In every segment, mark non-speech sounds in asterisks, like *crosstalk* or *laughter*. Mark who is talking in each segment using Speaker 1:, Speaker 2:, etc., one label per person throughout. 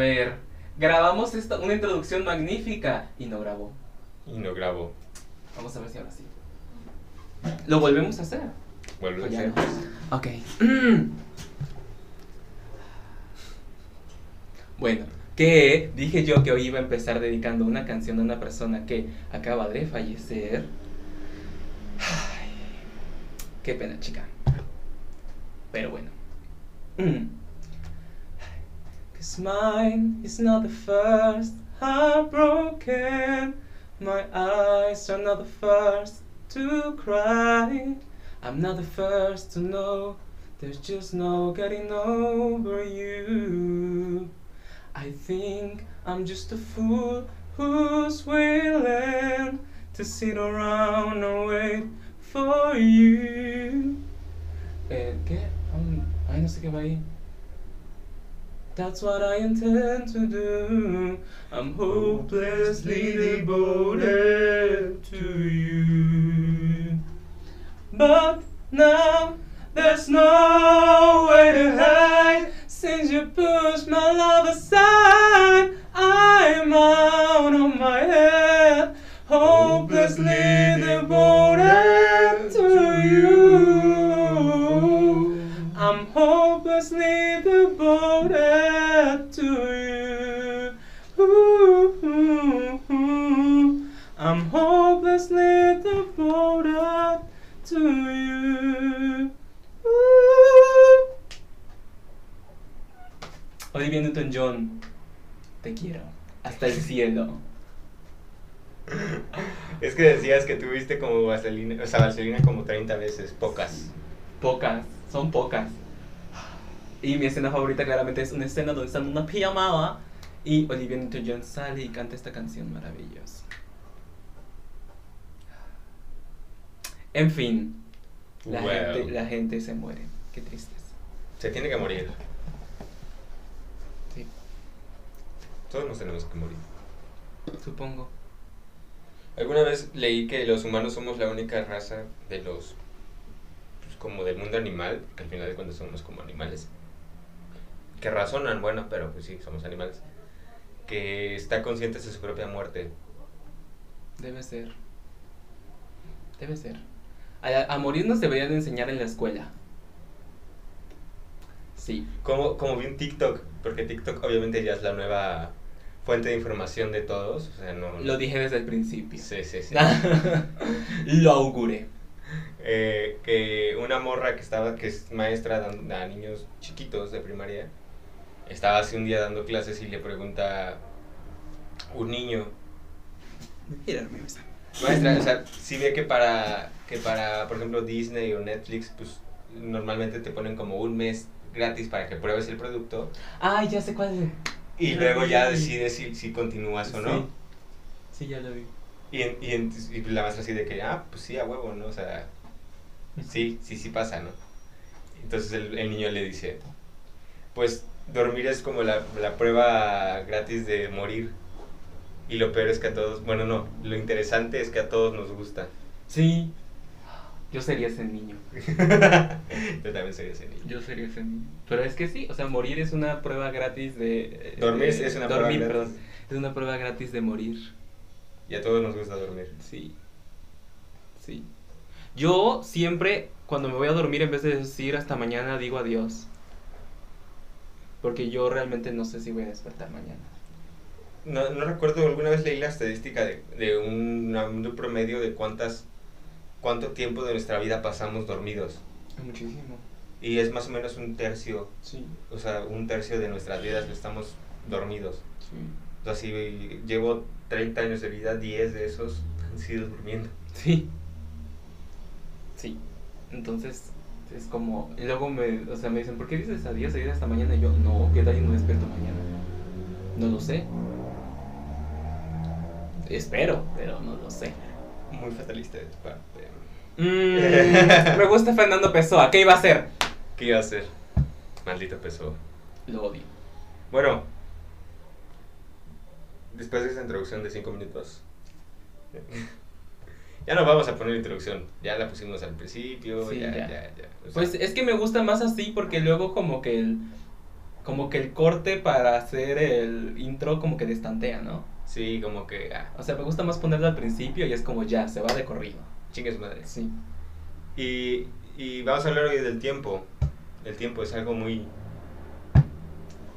Speaker 1: ver, grabamos esta, una introducción magnífica y no grabó.
Speaker 2: Y no grabo.
Speaker 1: Vamos a ver si ahora sí. Lo volvemos a hacer.
Speaker 2: Vuelvo a
Speaker 1: Pues ya
Speaker 2: hacer.
Speaker 1: no. Ok. *clears throat* bueno, que dije yo que hoy iba a empezar dedicando una canción a una persona que acaba de fallecer. Ay, qué pena, chica. Pero bueno. *clears throat* Cause mine is not the first heartbroken. My eyes are not the first to cry. I'm not the first to know. There's just no getting over you. I think I'm just a fool who's willing to sit around and wait for you. Eh, ¿Qué? Um, ay, no sé qué va ahí. That's what I intend to do. I'm hopelessly devoted to you. But now there's no way to hide since you pushed my love aside. I'm out of my head, hopelessly devoted to you. I'm hopelessly devoted to you. I'm hopelessly devoted to you. Olivia Newton-John, te quiero hasta el cielo.
Speaker 2: Es que decías que tuviste como vaselina, o sea, vaselina como 30 veces, pocas.
Speaker 1: Pocas, son pocas. Y mi escena favorita claramente es una escena donde están una pijamada y Olivia Newton-John sale y canta esta canción maravillosa. En fin, la,
Speaker 2: Well.
Speaker 1: gente, la gente se muere. Qué tristeza.
Speaker 2: Se tiene que morir.
Speaker 1: Sí,
Speaker 2: Todos nos tenemos que morir.
Speaker 1: supongo.
Speaker 2: Alguna vez leí que los humanos somos la única raza de los. pues, como del mundo animal, que al final de cuentas somos como animales. Que razonan, bueno, pero pues sí, somos animales. Que está conscientes de su propia muerte.
Speaker 1: Debe ser. Debe ser. A, a morir nos deberían enseñar en la escuela. Sí.
Speaker 2: Como, como vi un TikTok, porque TikTok obviamente ya es la nueva fuente de información de todos. O sea, no.
Speaker 1: Lo dije desde el principio.
Speaker 2: Sí, sí, sí. *laughs*
Speaker 1: Lo auguré.
Speaker 2: Eh, que una morra que estaba, que es maestra a niños chiquitos de primaria, estaba hace un día dando clases y le pregunta un niño,
Speaker 1: Girarme, besa.
Speaker 2: maestra, o sea, si ve que para, que para, por ejemplo, Disney o Netflix, pues normalmente te ponen como un mes gratis para que pruebes el producto
Speaker 1: Ay, ya sé cuál es.
Speaker 2: y
Speaker 1: Ya
Speaker 2: luego ya decides si, si continúas o no.
Speaker 1: Sí. Sí, ya lo vi.
Speaker 2: Y, en- y, en- y la maestra así de que, ah, pues sí, a huevo, ¿no? O sea, sí, sí, sí pasa, ¿no? Entonces el, el niño le dice, pues dormir es como la, la prueba gratis de morir. Y lo peor es que a todos, bueno, no, lo interesante es que a todos nos gusta.
Speaker 1: Sí. Yo sería ese niño. *laughs*
Speaker 2: Yo también sería ese niño.
Speaker 1: Yo sería ese niño. Pero es que sí, o sea, morir es una prueba gratis de...
Speaker 2: Dormir
Speaker 1: de-
Speaker 2: es una prueba
Speaker 1: dormir,
Speaker 2: gratis.
Speaker 1: perdón. Es una prueba gratis de morir.
Speaker 2: Y a todos nos gusta dormir.
Speaker 1: Sí. Sí. Yo siempre, cuando me voy a dormir, en vez de decir hasta mañana, digo adiós. Porque yo realmente no sé si voy a despertar mañana.
Speaker 2: No, no recuerdo, alguna vez leí la estadística de, de un, un promedio de cuántas, cuánto tiempo de nuestra vida pasamos dormidos.
Speaker 1: Muchísimo.
Speaker 2: Y es más o menos un tercio
Speaker 1: Sí.
Speaker 2: o sea, un tercio de nuestras vidas estamos dormidos.
Speaker 1: Sí.
Speaker 2: Si llevo 30 años de vida, 10 de esos han sido durmiendo.
Speaker 1: Sí. Sí. Entonces, es como. Y luego me, o sea, me dicen, ¿por qué dices adiós? Adiós hasta mañana. Y yo, no, ¿qué tal y no despierto mañana? No lo sé. Espero, pero no lo sé.
Speaker 2: Muy fatalista de tu parte.
Speaker 1: Mm, me gusta Fernando Pessoa. ¿Qué iba a hacer?
Speaker 2: ¿Qué iba a hacer? Maldito peso.
Speaker 1: Lo odio.
Speaker 2: Bueno, después de esta introducción de 5 minutos, ya no vamos a poner introducción. Ya la pusimos al principio.
Speaker 1: Sí,
Speaker 2: ya,
Speaker 1: ya.
Speaker 2: ya, ya. O sea,
Speaker 1: Pues es que me gusta más así porque luego como que el, como que el corte para hacer el intro como que destantea, ¿no?
Speaker 2: Sí, como que, ah,
Speaker 1: O sea, me gusta más ponerlo al principio y es como ya, se va de corrido.
Speaker 2: chingue su madre.
Speaker 1: Sí.
Speaker 2: Y, y vamos a hablar hoy del tiempo. El tiempo es algo muy...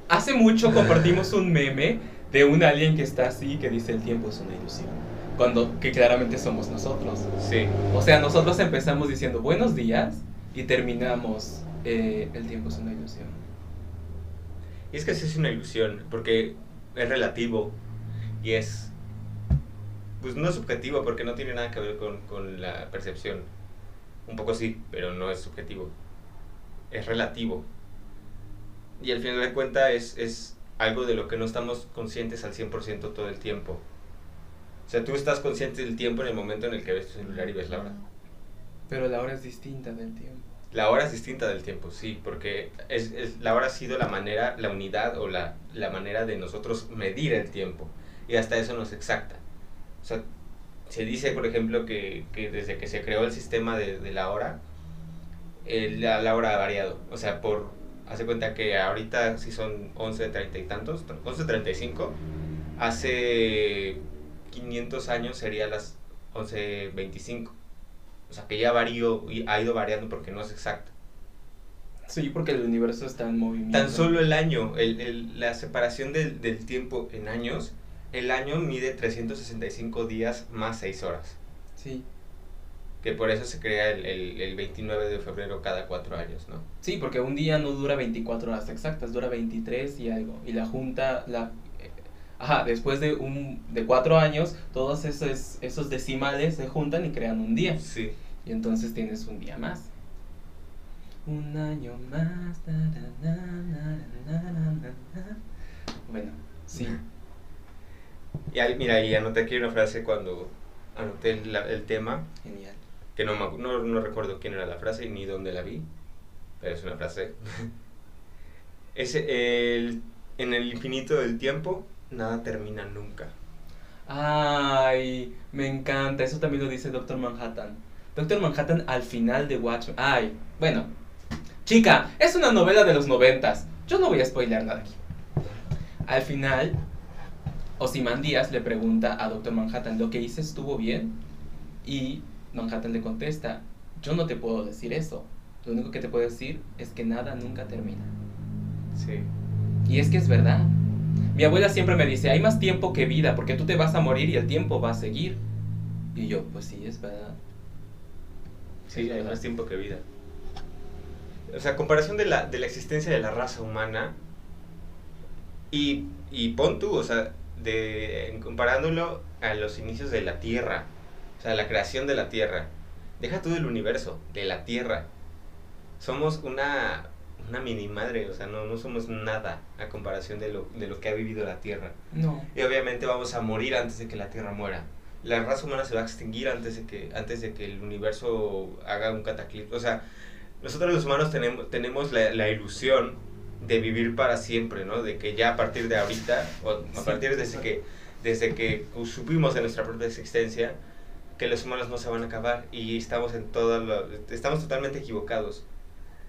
Speaker 1: Hace mucho compartimos un meme de un alien que está así que dice el tiempo es una ilusión. Cuando, que claramente somos nosotros.
Speaker 2: Sí,
Speaker 1: O sea, nosotros empezamos diciendo buenos días y terminamos eh, el tiempo es una ilusión.
Speaker 2: y es que sí es una ilusión, porque es relativo y es... Pues no es subjetivo, porque no tiene nada que ver con, con la percepción. Un poco sí, pero no es subjetivo. Es relativo. Y al final de cuentas es, es algo de lo que no estamos conscientes al 100% todo el tiempo. O sea, tú estás consciente del tiempo en el momento en el que ves tu celular y ves la hora.
Speaker 1: Pero la hora es distinta del tiempo.
Speaker 2: La hora es distinta del tiempo, sí, porque es, es- la hora ha sido la manera, la unidad o la, la manera de nosotros medir el tiempo. Y hasta eso no es exacta. O sea, se dice, por ejemplo, que, que desde que se creó el sistema de, de la hora, el- la, la hora ha variado. O sea, por, hace cuenta que ahorita sí son 11.30 y tantos, 11.35. Hace 500 años sería las 11.25. O sea, que ya varió y ha ido variando porque no es exacta.
Speaker 1: Sí, porque el universo está en movimiento.
Speaker 2: Tan solo el año, el, el- la separación del, del tiempo en años, el año mide 365 días más 6 horas.
Speaker 1: Sí.
Speaker 2: Que por eso se crea el, el, el 29 de febrero cada 4 años, ¿no?
Speaker 1: Sí, porque un día no dura 24 horas exactas, dura 23 y algo. Y la junta, la... Ajá, después de un de cuatro años, todos esos, esos decimales se juntan y crean un día.
Speaker 2: Sí.
Speaker 1: Y entonces tienes un día más. Un año más. na, na, na. Bueno, sí.
Speaker 2: Y ahí, mira, y anoté aquí una frase cuando anoté el, tema,
Speaker 1: Genial.
Speaker 2: que no, no, no recuerdo quién era la frase ni dónde la vi, pero es una frase. *laughs* es el, en el infinito del tiempo, nada termina nunca.
Speaker 1: Ay, me encanta. Eso también lo dice Doctor Manhattan. Doctor Manhattan al final de Watchmen. Ay, bueno. Chica, es una novela de los noventas. Yo no voy a spoilear nada aquí. Al final, Ozymandias le pregunta a Doctor Manhattan, ¿lo que hice estuvo bien? Y Manhattan le contesta, yo no te puedo decir eso. Lo único que te puedo decir es que nada nunca termina.
Speaker 2: Sí.
Speaker 1: Y es que es verdad. Mi abuela siempre me dice, hay más tiempo que vida, porque tú te vas a morir y el tiempo va a seguir. Y yo, pues sí, es verdad.
Speaker 2: Sí, hay más tiempo que vida. O sea, comparación de la, de la existencia de la raza humana y, y pon tú, o sea, de, en comparándolo a los inicios de la Tierra, o sea, la creación de la Tierra. Deja tú del universo, de la Tierra. Somos una, una mini madre, o sea, no, no somos nada a comparación de lo, de lo que ha vivido la Tierra.
Speaker 1: No.
Speaker 2: Y obviamente vamos a morir antes de que la Tierra muera. La raza humana se va a extinguir antes de que, antes de que el universo haga un cataclismo. O sea, nosotros los humanos tenemos, tenemos la, la ilusión de vivir para siempre, ¿no? De que ya a partir de ahorita, o a
Speaker 1: Sí,
Speaker 2: partir desde que, desde que supimos de nuestra propia existencia, que los humanos no se van a acabar y estamos en todo lo- estamos totalmente equivocados.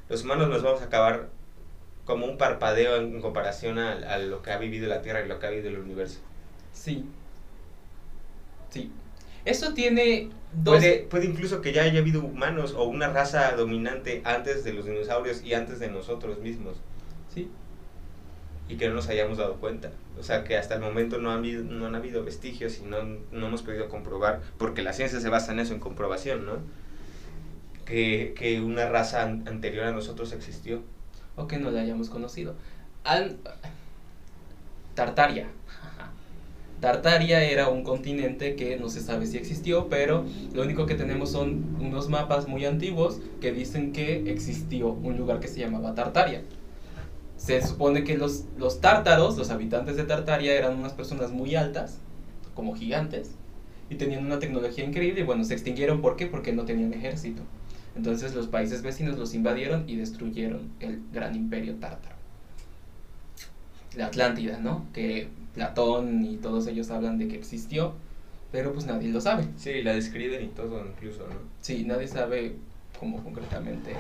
Speaker 2: Los humanos nos vamos a acabar como un parpadeo en, en comparación a, a lo que ha vivido la Tierra y lo que ha vivido el universo.
Speaker 1: Sí. Sí. Eso tiene dos...
Speaker 2: Puede, puede incluso que ya haya habido humanos o una raza dominante antes de los dinosaurios y antes de nosotros mismos
Speaker 1: Sí.
Speaker 2: y que no nos hayamos dado cuenta. O sea, que hasta el momento no han habido, no han habido vestigios y no, no hemos podido comprobar, porque la ciencia se basa en eso, en comprobación, ¿no? Que, una raza an- anterior a nosotros existió.
Speaker 1: O que no la hayamos conocido. Tartaria. *laughs* Tartaria era un continente que no se sabe si existió, pero lo único que tenemos son unos mapas muy antiguos que dicen que existió un lugar que se llamaba Tartaria. Se supone que los, los tártaros, los habitantes de Tartaria, eran unas personas muy altas, como gigantes, y tenían una tecnología increíble. Y bueno, se extinguieron, ¿por qué? Porque no tenían ejército. Entonces los países vecinos los invadieron y destruyeron el gran imperio tártaro. La Atlántida, ¿no? Que Platón y todos ellos hablan de que existió, pero pues nadie lo sabe.
Speaker 2: Sí, la describen y todo incluso, ¿no?
Speaker 1: Sí, nadie sabe cómo concretamente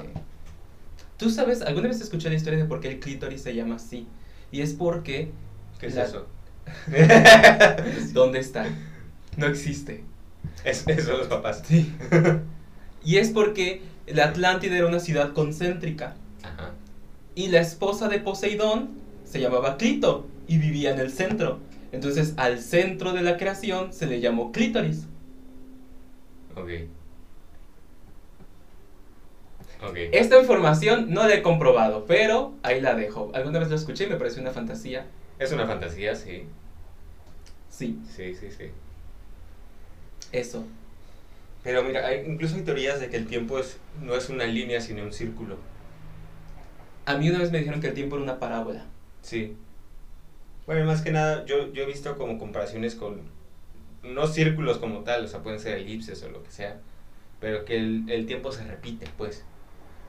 Speaker 1: ¿Tú sabes, alguna vez escuché la historia de por qué el clítoris se llama así? Y es porque...
Speaker 2: ¿Qué es
Speaker 1: la-
Speaker 2: eso? *laughs*
Speaker 1: ¿Dónde está? No existe.
Speaker 2: Es, eso los papás.
Speaker 1: Sí. *laughs* y es porque la Atlántida era una ciudad concéntrica.
Speaker 2: Ajá.
Speaker 1: Y la esposa de Poseidón se llamaba Clito y vivía en el centro. Entonces al centro de la creación se le llamó clítoris.
Speaker 2: Ok. Ok.
Speaker 1: Esta información no la he comprobado, pero ahí la dejo. Alguna vez la escuché y me pareció una fantasía.
Speaker 2: Es una fantasía, sí.
Speaker 1: Sí,
Speaker 2: Sí, sí, sí.
Speaker 1: eso.
Speaker 2: Pero mira, hay, incluso hay teorías de que el tiempo es, no es una línea, sino un círculo.
Speaker 1: A mí una vez me dijeron que el tiempo era una parábola.
Speaker 2: Sí. Bueno, más que nada, yo, yo he visto como comparaciones con, no círculos como tal, o sea, pueden ser elipses o lo que sea, pero que el, el tiempo se repite, pues.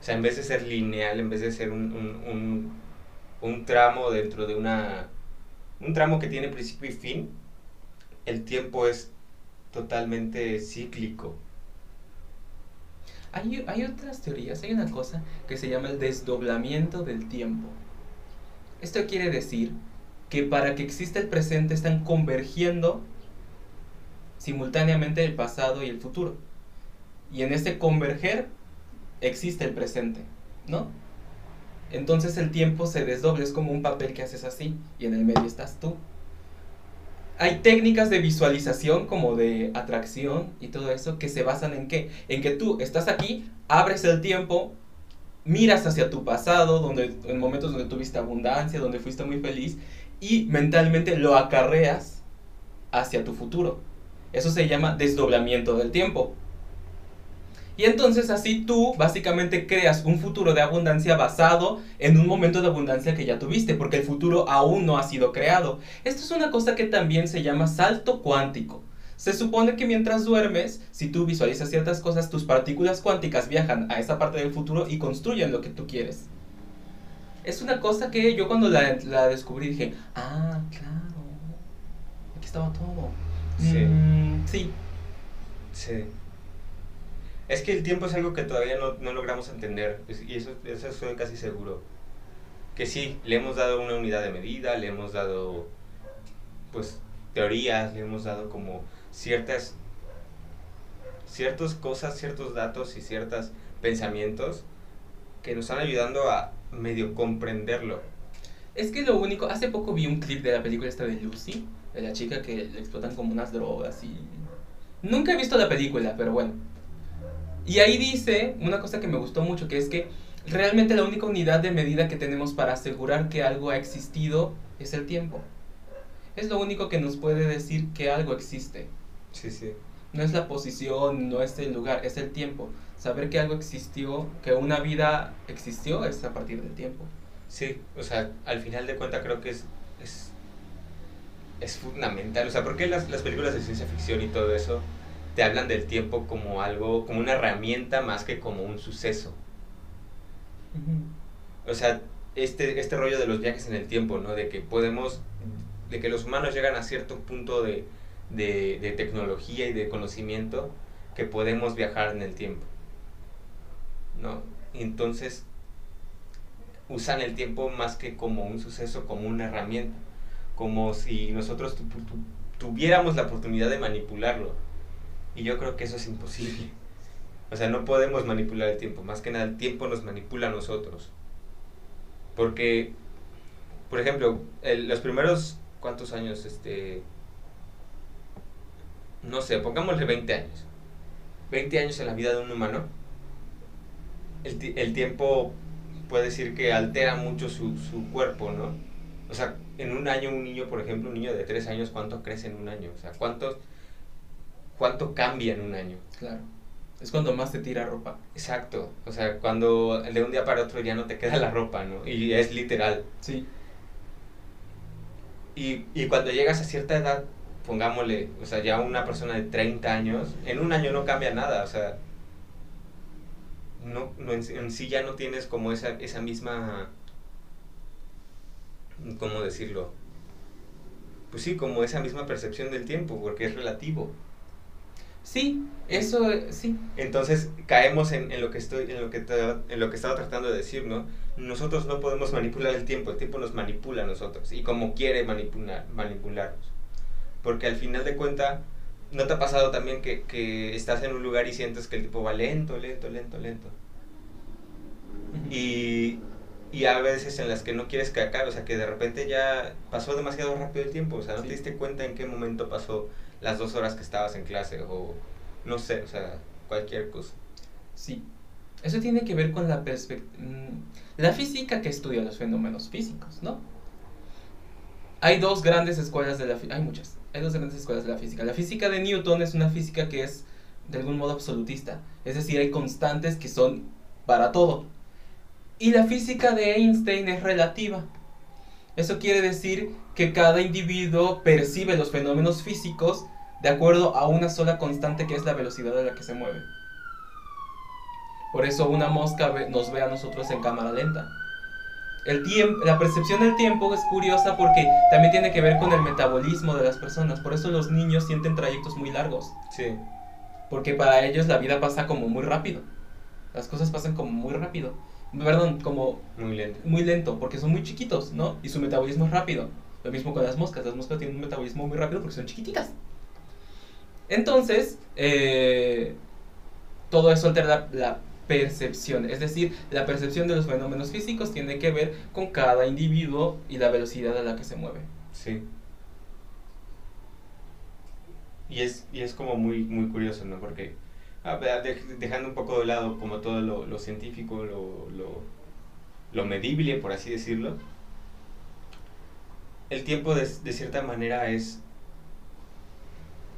Speaker 2: O sea, en vez de ser lineal, en vez de ser un, un, un, un tramo dentro de una... Un tramo que tiene principio y fin, el tiempo es totalmente cíclico.
Speaker 1: Hay, otras teorías, hay una cosa que se llama el desdoblamiento del tiempo. Esto quiere decir que para que exista el presente están convergiendo simultáneamente el pasado y el futuro. Y en ese converger existe el presente, ¿no? Entonces el tiempo se desdobla, es como un papel que haces así y en el medio estás tú. Hay técnicas de visualización como de atracción y todo eso que se basan en qué? En que tú estás aquí, abres el tiempo, miras hacia tu pasado, donde en momentos donde tuviste abundancia, donde fuiste muy feliz y mentalmente lo acarreas hacia tu futuro. Eso se llama desdoblamiento del tiempo. Y entonces así tú básicamente creas un futuro de abundancia basado en un momento de abundancia que ya tuviste, porque el futuro aún no ha sido creado. Esto es una cosa que también se llama salto cuántico. Se supone que mientras duermes, si tú visualizas ciertas cosas, tus partículas cuánticas viajan a esa parte del futuro y construyen lo que tú quieres. Es una cosa que yo cuando la, la descubrí dije, ah, claro, aquí estaba todo.
Speaker 2: Sí.
Speaker 1: Mm, sí,
Speaker 2: Sí. Es que el tiempo es algo que todavía no, logramos entender, y eso, eso estoy casi seguro. Que sí, le hemos dado una unidad de medida, le hemos dado, pues, teorías, le hemos dado como ciertas, ciertas cosas, ciertos datos y ciertos pensamientos que nos están ayudando a medio comprenderlo.
Speaker 1: Es que lo único, hace poco vi un clip de la película esta de Lucy, de la chica que le explotan como unas drogas y... Nunca he visto la película, pero bueno. Y ahí dice una cosa que me gustó mucho, que es que realmente la única unidad de medida que tenemos para asegurar que algo ha existido es el tiempo. Es lo único que nos puede decir que algo existe.
Speaker 2: Sí, sí.
Speaker 1: No es la posición, no es el lugar, es el tiempo. Saber que algo existió, que una vida existió, es a partir del tiempo.
Speaker 2: Sí, o sea, al final de cuentas creo que es, es, es fundamental. O sea, ¿por qué las, las películas de ciencia ficción y todo eso te hablan del tiempo como algo, como una herramienta más que como un suceso? O sea, este, este rollo de los viajes en el tiempo, ¿no? De que podemos, de que los humanos llegan a cierto punto de, de, de tecnología y de conocimiento que podemos viajar en el tiempo, ¿no? Entonces usan el tiempo más que como un suceso, como una herramienta, como si nosotros tu- tu- tuviéramos la oportunidad de manipularlo. Y yo creo que eso es imposible. O sea, no podemos manipular el tiempo, más que nada el tiempo nos manipula a nosotros. Porque, por ejemplo, los primeros, ¿cuántos años? Este, no sé, pongámosle 20 años. 20 años en la vida de un humano. El, el tiempo puede decir que altera mucho su, su cuerpo, ¿no? O sea, en un año un niño, por ejemplo, un niño de 3 años, ¿cuánto crece en un año? O sea, ¿cuánto, cuánto cambia en un año?
Speaker 1: Claro. Es cuando más te tira ropa.
Speaker 2: Exacto, o sea, cuando de un día para otro ya no te queda la ropa, ¿no? Y es literal.
Speaker 1: Sí.
Speaker 2: Y, y cuando llegas a cierta edad, pongámosle, o sea, ya una persona de 30 años, en un año no cambia nada, o sea, no, no en, en sí ya no tienes como esa, esa misma, ¿cómo decirlo? Pues sí, como esa misma percepción del tiempo, porque es relativo.
Speaker 1: Sí, eso sí.
Speaker 2: Entonces caemos en, en lo que estoy, en lo que te- en lo que estaba tratando de decir, ¿no? Nosotros no podemos manipular el tiempo, el tiempo nos manipula a nosotros y como quiere manipular, manipularnos. Porque al final de cuenta, ¿no te ha pasado también que, que estás en un lugar y sientes que el tiempo va lento, lento, lento, lento? Y, y a veces en las que no quieres que acabe, o sea, que de repente ya pasó demasiado rápido el tiempo, o sea, no
Speaker 1: Sí.
Speaker 2: te diste cuenta en qué momento pasó las dos horas que estabas en clase, o no sé, o sea, cualquier cosa.
Speaker 1: Sí. Eso tiene que ver con la perspectiva. La física que estudia los fenómenos físicos, ¿no? Hay dos grandes escuelas de la física. Hay muchas. Hay dos grandes escuelas de la física. La física de Newton es una física que es de algún modo absolutista. Es decir, hay constantes que son para todo. Y la física de Einstein es relativa. Eso quiere decir que cada individuo percibe los fenómenos físicos de acuerdo a una sola constante que es la velocidad a la que se mueve. Por eso una mosca nos ve a nosotros en cámara lenta. El tiempo, la percepción del tiempo es curiosa porque también tiene que ver con el metabolismo de las personas. Por eso los niños sienten trayectos muy largos.
Speaker 2: Sí,
Speaker 1: Porque para ellos la vida pasa como muy rápido. Las cosas pasan como muy rápido. Perdón, como
Speaker 2: muy lento.
Speaker 1: muy lento, porque son muy chiquitos, ¿no? Y su metabolismo es rápido. Lo mismo con las moscas. Las moscas tienen un metabolismo muy rápido porque son chiquititas. Entonces, eh, todo eso altera la, la percepción. Es decir, la percepción de los fenómenos físicos tiene que ver con cada individuo y la velocidad a la que se mueve.
Speaker 2: Sí. Y es, y es como muy, muy curioso, ¿no? Porque dejando un poco de lado como todo lo, lo científico, lo, lo, lo medible, por así decirlo, el tiempo de, de cierta manera es,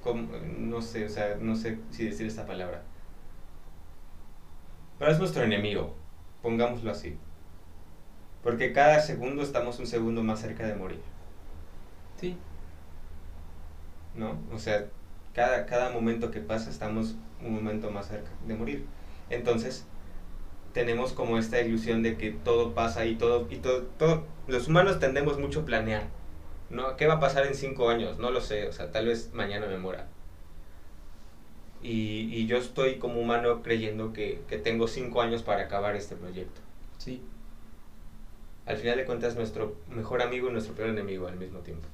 Speaker 2: como, no sé, o sea, no sé si decir esta palabra, pero es nuestro enemigo, pongámoslo así. Porque cada segundo estamos un segundo más cerca de morir.
Speaker 1: Sí,
Speaker 2: ¿no? O sea, cada, cada momento que pasa estamos un momento más cerca de morir. Entonces, tenemos como esta ilusión de que todo pasa y todo, y todo, todo, los humanos tendemos mucho a planear, ¿no? ¿Qué va a pasar en cinco años? No lo sé, o sea, tal vez mañana me muera. Y, y yo estoy como humano creyendo que, que tengo cinco años para acabar este proyecto.
Speaker 1: sí,
Speaker 2: Al final de cuentas, nuestro mejor amigo y nuestro peor enemigo al mismo tiempo.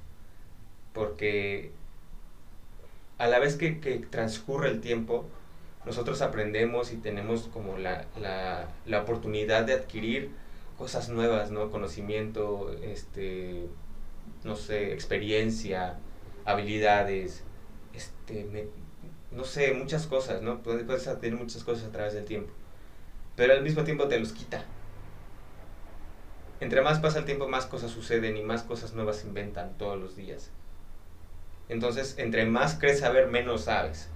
Speaker 2: Porque a la vez que, transcurre el tiempo, nosotros aprendemos y tenemos como la, la, la oportunidad de adquirir cosas nuevas, ¿no? Conocimiento, este, no sé, experiencia, habilidades, este, me- no sé, muchas cosas, ¿no? Puedes, adquirir muchas cosas a través del tiempo. Pero al mismo tiempo te los quita. Entre más pasa el tiempo, más cosas suceden y más cosas nuevas se inventan todos los días. Entonces, entre más crees saber, menos sabes.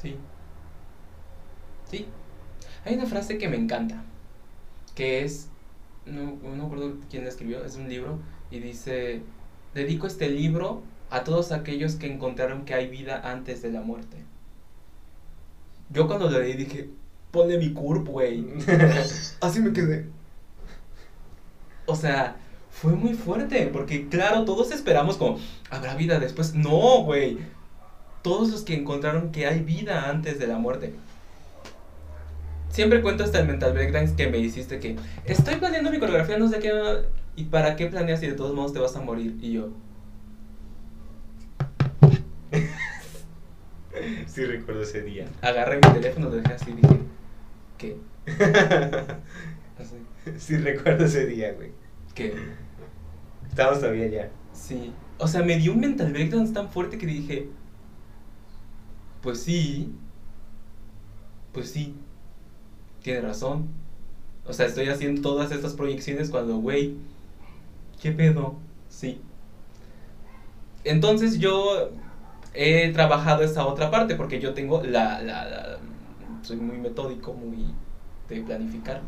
Speaker 1: sí. Sí. Hay una frase que me encanta, que es, no, no me acuerdo quién la escribió, es un libro, y dice, dedico este libro a todos aquellos que encontraron que hay vida antes de la muerte. Yo cuando lo leí dije, ponle mi curp, güey. *laughs* Así me quedé. O sea, fue muy fuerte, porque claro, todos esperamos como, habrá vida después. No, güey. Todos los que encontraron que hay vida antes de la muerte. Siempre cuento hasta el mental breakdown que me hiciste que estoy planeando mi coreografía, no sé qué. ¿Y para qué planeas si de todos modos te vas a morir? Y yo, *laughs*
Speaker 2: Sí recuerdo ese día.
Speaker 1: agarré mi teléfono, lo dejé así y dije, ¿qué? *laughs* Así,
Speaker 2: Sí recuerdo ese día, güey.
Speaker 1: ¿qué?
Speaker 2: Estábamos todavía ya.
Speaker 1: Sí. O sea, me dio un mental breakdown tan fuerte que dije, pues sí, pues sí, tiene razón. O sea, estoy haciendo todas estas proyecciones cuando, güey, ¿qué pedo? Sí. Entonces yo he trabajado esa otra parte porque yo tengo la, la, la- soy muy metódico, muy de planificar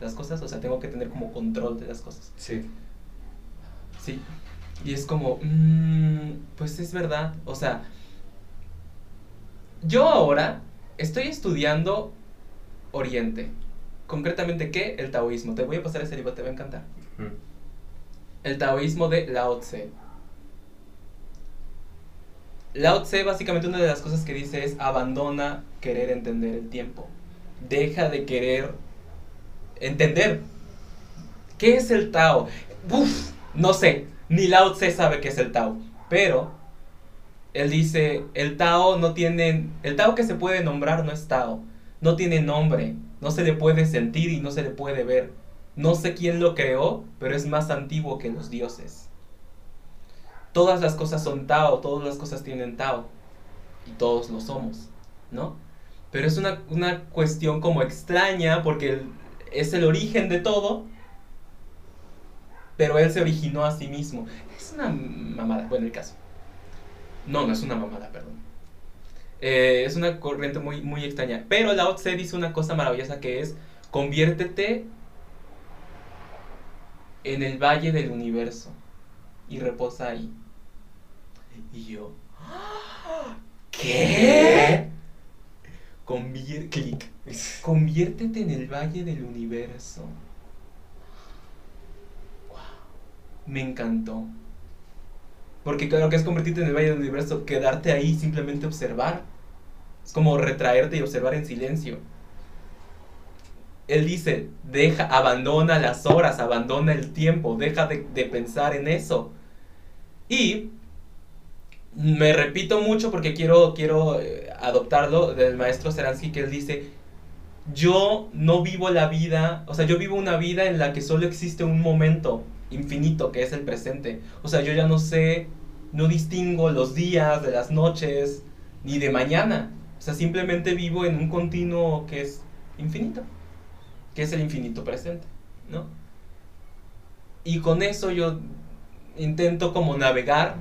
Speaker 1: las cosas, o sea, tengo que tener como control de las cosas.
Speaker 2: Sí.
Speaker 1: Sí. Y es como, mm, pues es verdad. O sea, yo ahora estoy estudiando Oriente. Concretamente, ¿qué? El taoísmo. Te voy a pasar ese libro, te va a encantar. El taoísmo de Lao Tse. Lao Tse básicamente una de las cosas que dice es abandona querer entender el tiempo. Deja de querer entender. ¿Qué es el Tao? Uf, no sé, ni Lao Tse sabe qué es el Tao, pero él dice, el Tao no tiene, el Tao que se puede nombrar no es Tao, no tiene nombre, no se le puede sentir y no se le puede ver. No sé quién lo creó, pero es más antiguo que los dioses. Todas las cosas son Tao, todas las cosas tienen Tao. Y todos lo somos, ¿no? Pero es una, una cuestión como extraña porque es el origen de todo, pero él se originó a sí mismo. Es una mamada, bueno, el caso. No, no es una mamada, perdón. Eh, es una corriente muy, muy extraña. Pero Lao Tse dice una cosa maravillosa que es, conviértete en el valle del universo y reposa ahí. Y yo, ¿qué? Convier clic. *laughs* Conviértete en el valle del universo. Me encantó. Porque claro que es convertirte en el valle del universo, quedarte ahí, simplemente observar. Es como retraerte y observar en silencio. Él dice, deja, abandona las horas, abandona el tiempo, deja de, de pensar en eso. Y me repito mucho porque quiero, quiero eh, adoptarlo del maestro Seransky que él dice, yo no vivo la vida, o sea, yo vivo una vida en la que solo existe un momento infinito que es el presente. O sea, yo ya no sé, no distingo los días de las noches, ni de mañana. O sea, simplemente vivo en un continuo que es infinito, que es el infinito presente, ¿no? Y con eso yo intento como navegar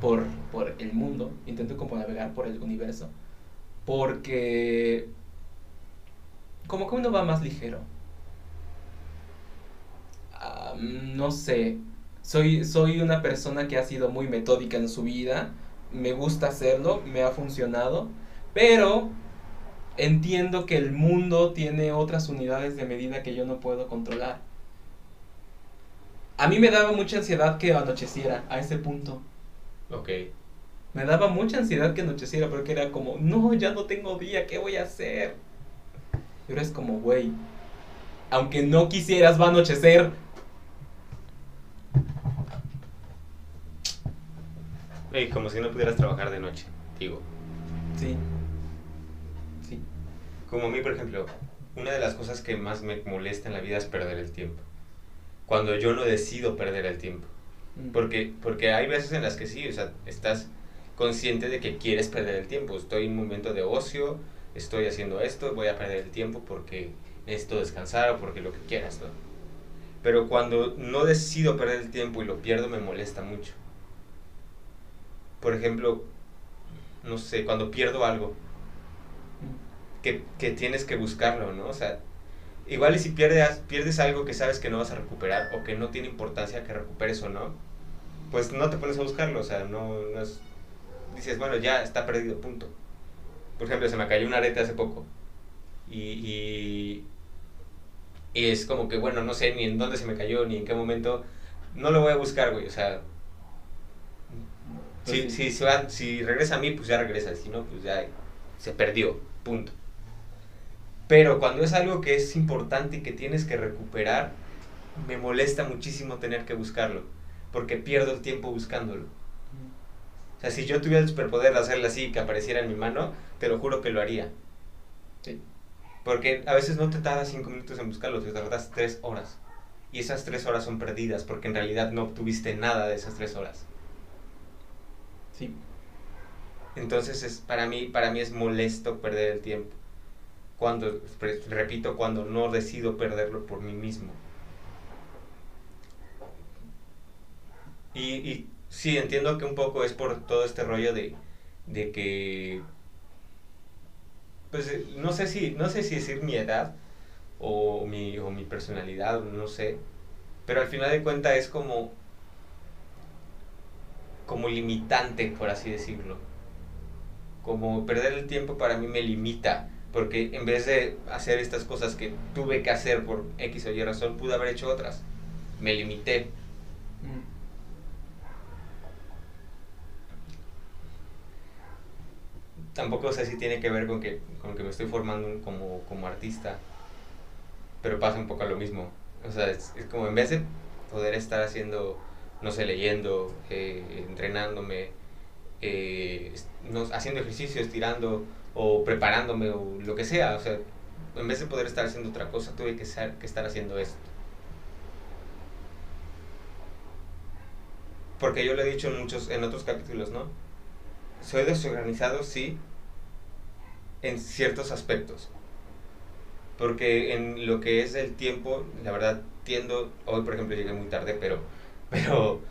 Speaker 1: por, por el mundo, intento como navegar por el universo, porque como que uno va más ligero. No sé, soy, soy una persona que ha sido muy metódica en su vida, me gusta hacerlo, me ha funcionado, pero entiendo que el mundo tiene otras unidades de medida que yo no puedo controlar. A mí me daba mucha ansiedad que anocheciera a ese punto.
Speaker 2: Ok.
Speaker 1: Me daba mucha ansiedad que anocheciera porque era como, no, ya no tengo día, ¿qué voy a hacer? Y ahora es como, güey, aunque no quisieras va a anochecer.
Speaker 2: Y como si no pudieras trabajar de noche, digo.
Speaker 1: Sí. Sí.
Speaker 2: Como a mí, por ejemplo, una de las cosas que más me molesta en la vida es perder el tiempo. Cuando yo no decido perder el tiempo.
Speaker 1: Mm.
Speaker 2: Porque, porque hay veces en las que sí, o sea, estás consciente de que quieres perder el tiempo. Estoy en un momento de ocio, estoy haciendo esto, voy a perder el tiempo porque necesito descansar o porque lo que quieras, ¿no? Pero cuando no decido perder el tiempo y lo pierdo, me molesta mucho. Por ejemplo, no sé, cuando pierdo algo, que, que tienes que buscarlo, ¿no? O sea, igual y si pierdes, pierdes algo que sabes que no vas a recuperar o que no tiene importancia que recuperes o no, pues no te pones a buscarlo, o sea, no, no es... Dices, bueno, ya está perdido, punto. Por ejemplo, se me cayó un arete hace poco y, y, y es como que, bueno, no sé ni en dónde se me cayó, ni en qué momento, no lo voy a buscar, güey, o sea... Si, si, se va- si regresa a mí, pues ya regresa, si no, pues ya se perdió, punto. Pero cuando es algo que es importante y que tienes que recuperar, me molesta muchísimo tener que buscarlo, porque pierdo el tiempo buscándolo. O sea, si yo tuviera el superpoder de hacerlo así y que apareciera en mi mano, te lo juro que lo haría.
Speaker 1: Sí.
Speaker 2: Porque a veces no te tardas cinco minutos en buscarlo, te tardas tres horas. Y esas tres horas son perdidas porque en realidad no obtuviste nada de esas tres horas.
Speaker 1: Sí.
Speaker 2: Entonces es, para, mí, para mí es molesto perder el tiempo. Cuando, repito, cuando no decido perderlo por mí mismo. Y, y sí, entiendo que un poco es por todo este rollo de, de que... Pues eh, no sé si, no sé si decir mi edad o mi, o mi personalidad, no sé. Pero al final de cuentas es como... como limitante, por así decirlo como perder el tiempo para mí me limita, porque en vez de hacer estas cosas que tuve que hacer por X o Y razón, pude haber hecho otras. Me limité.
Speaker 1: Mm.
Speaker 2: tampoco sé si tiene que ver con que, con que me estoy formando como, como artista, pero pasa un poco lo mismo. O sea, es, es como en vez de poder estar haciendo, no sé, leyendo, eh, entrenándome, eh, haciendo ejercicios, tirando o preparándome o lo que sea, o sea, en vez de poder estar haciendo otra cosa, tuve que, que estar haciendo esto. Porque yo lo he dicho en muchos, en otros capítulos, ¿no? Soy desorganizado, sí, en ciertos aspectos. Porque en lo que es el tiempo, la verdad, tiendo, hoy por ejemplo llegué muy tarde, pero, pero,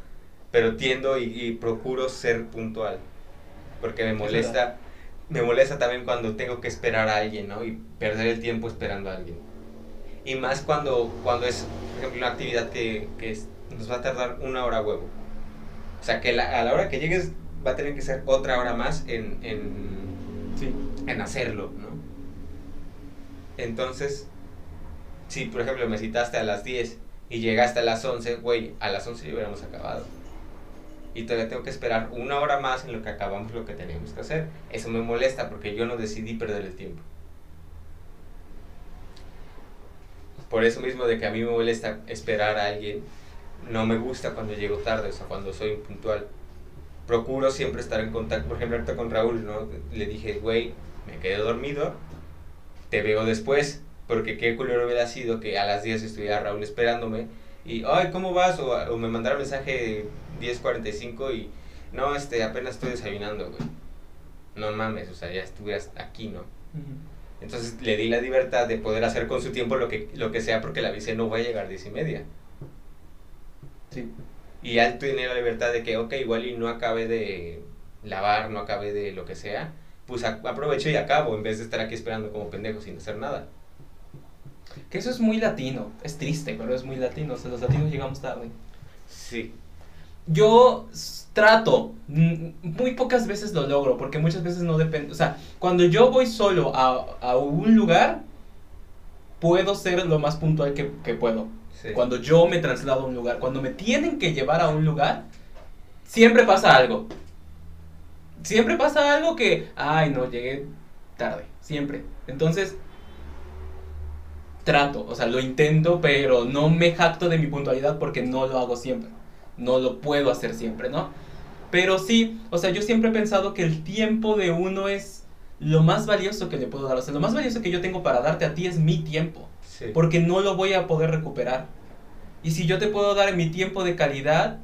Speaker 2: pero tiendo y, y procuro ser puntual. Porque me molesta, me molesta también cuando tengo que esperar a alguien, ¿no? Y perder el tiempo esperando a alguien. Y más cuando, cuando es, por ejemplo, una actividad que, que es- nos va a tardar una hora huevo. O sea, que la- a la hora que llegues va a tener que ser otra hora más en, en,
Speaker 1: Sí.
Speaker 2: en hacerlo, ¿no? Entonces, si por ejemplo me citaste a las 10 y llegaste a las 11, güey, a las 11 ya hubiéramos acabado. Y todavía tengo que esperar una hora más en lo que acabamos lo que teníamos que hacer. Eso me molesta porque yo no decidí perder el tiempo. Por eso mismo de que a mí me molesta esperar a alguien, no me gusta cuando llego tarde, o sea, cuando soy impuntual. Procuro siempre estar en contacto, por ejemplo, ahorita con Raúl, ¿no? Le dije, güey, me quedé dormido, te veo después, porque qué culero hubiera sido que a las 10 estuviera Raúl esperándome y, ay, ¿cómo vas? O, o me mandara mensaje 10.45 y, no, este, apenas estoy desayunando, güey. No mames, o sea, ya estuvieras aquí, ¿no? Entonces le di la libertad de poder hacer con su tiempo lo que, lo que sea porque le avisé no voy a llegar 10 y media.
Speaker 1: Sí.
Speaker 2: Y ya tenía la libertad de que, ok, igual y no acabe de lavar, no acabe de lo que sea, pues a- aprovecho y acabo en vez de estar aquí esperando como pendejo sin hacer nada.
Speaker 1: Que eso es muy latino. Es triste, pero es muy latino. O sea, los latinos llegamos tarde.
Speaker 2: Sí.
Speaker 1: Yo trato, mm, muy pocas veces lo logro, porque muchas veces no depende. O sea, cuando yo voy solo a, a un lugar, puedo ser lo más puntual que, que puedo.
Speaker 2: sí.
Speaker 1: Cuando yo me traslado a un lugar, cuando me tienen que llevar a un lugar, siempre pasa algo. Siempre pasa algo que, ay, no, llegué tarde, siempre. Entonces, trato, o sea, lo intento, pero no me jacto de mi puntualidad porque no lo hago siempre. No lo puedo hacer siempre, ¿no? Pero sí, o sea, yo siempre he pensado que el tiempo de uno es lo más valioso que le puedo dar. O sea, lo más valioso que yo tengo para darte a ti es mi tiempo
Speaker 2: Sí.
Speaker 1: porque no lo voy a poder recuperar. Y si yo te puedo dar mi tiempo de calidad,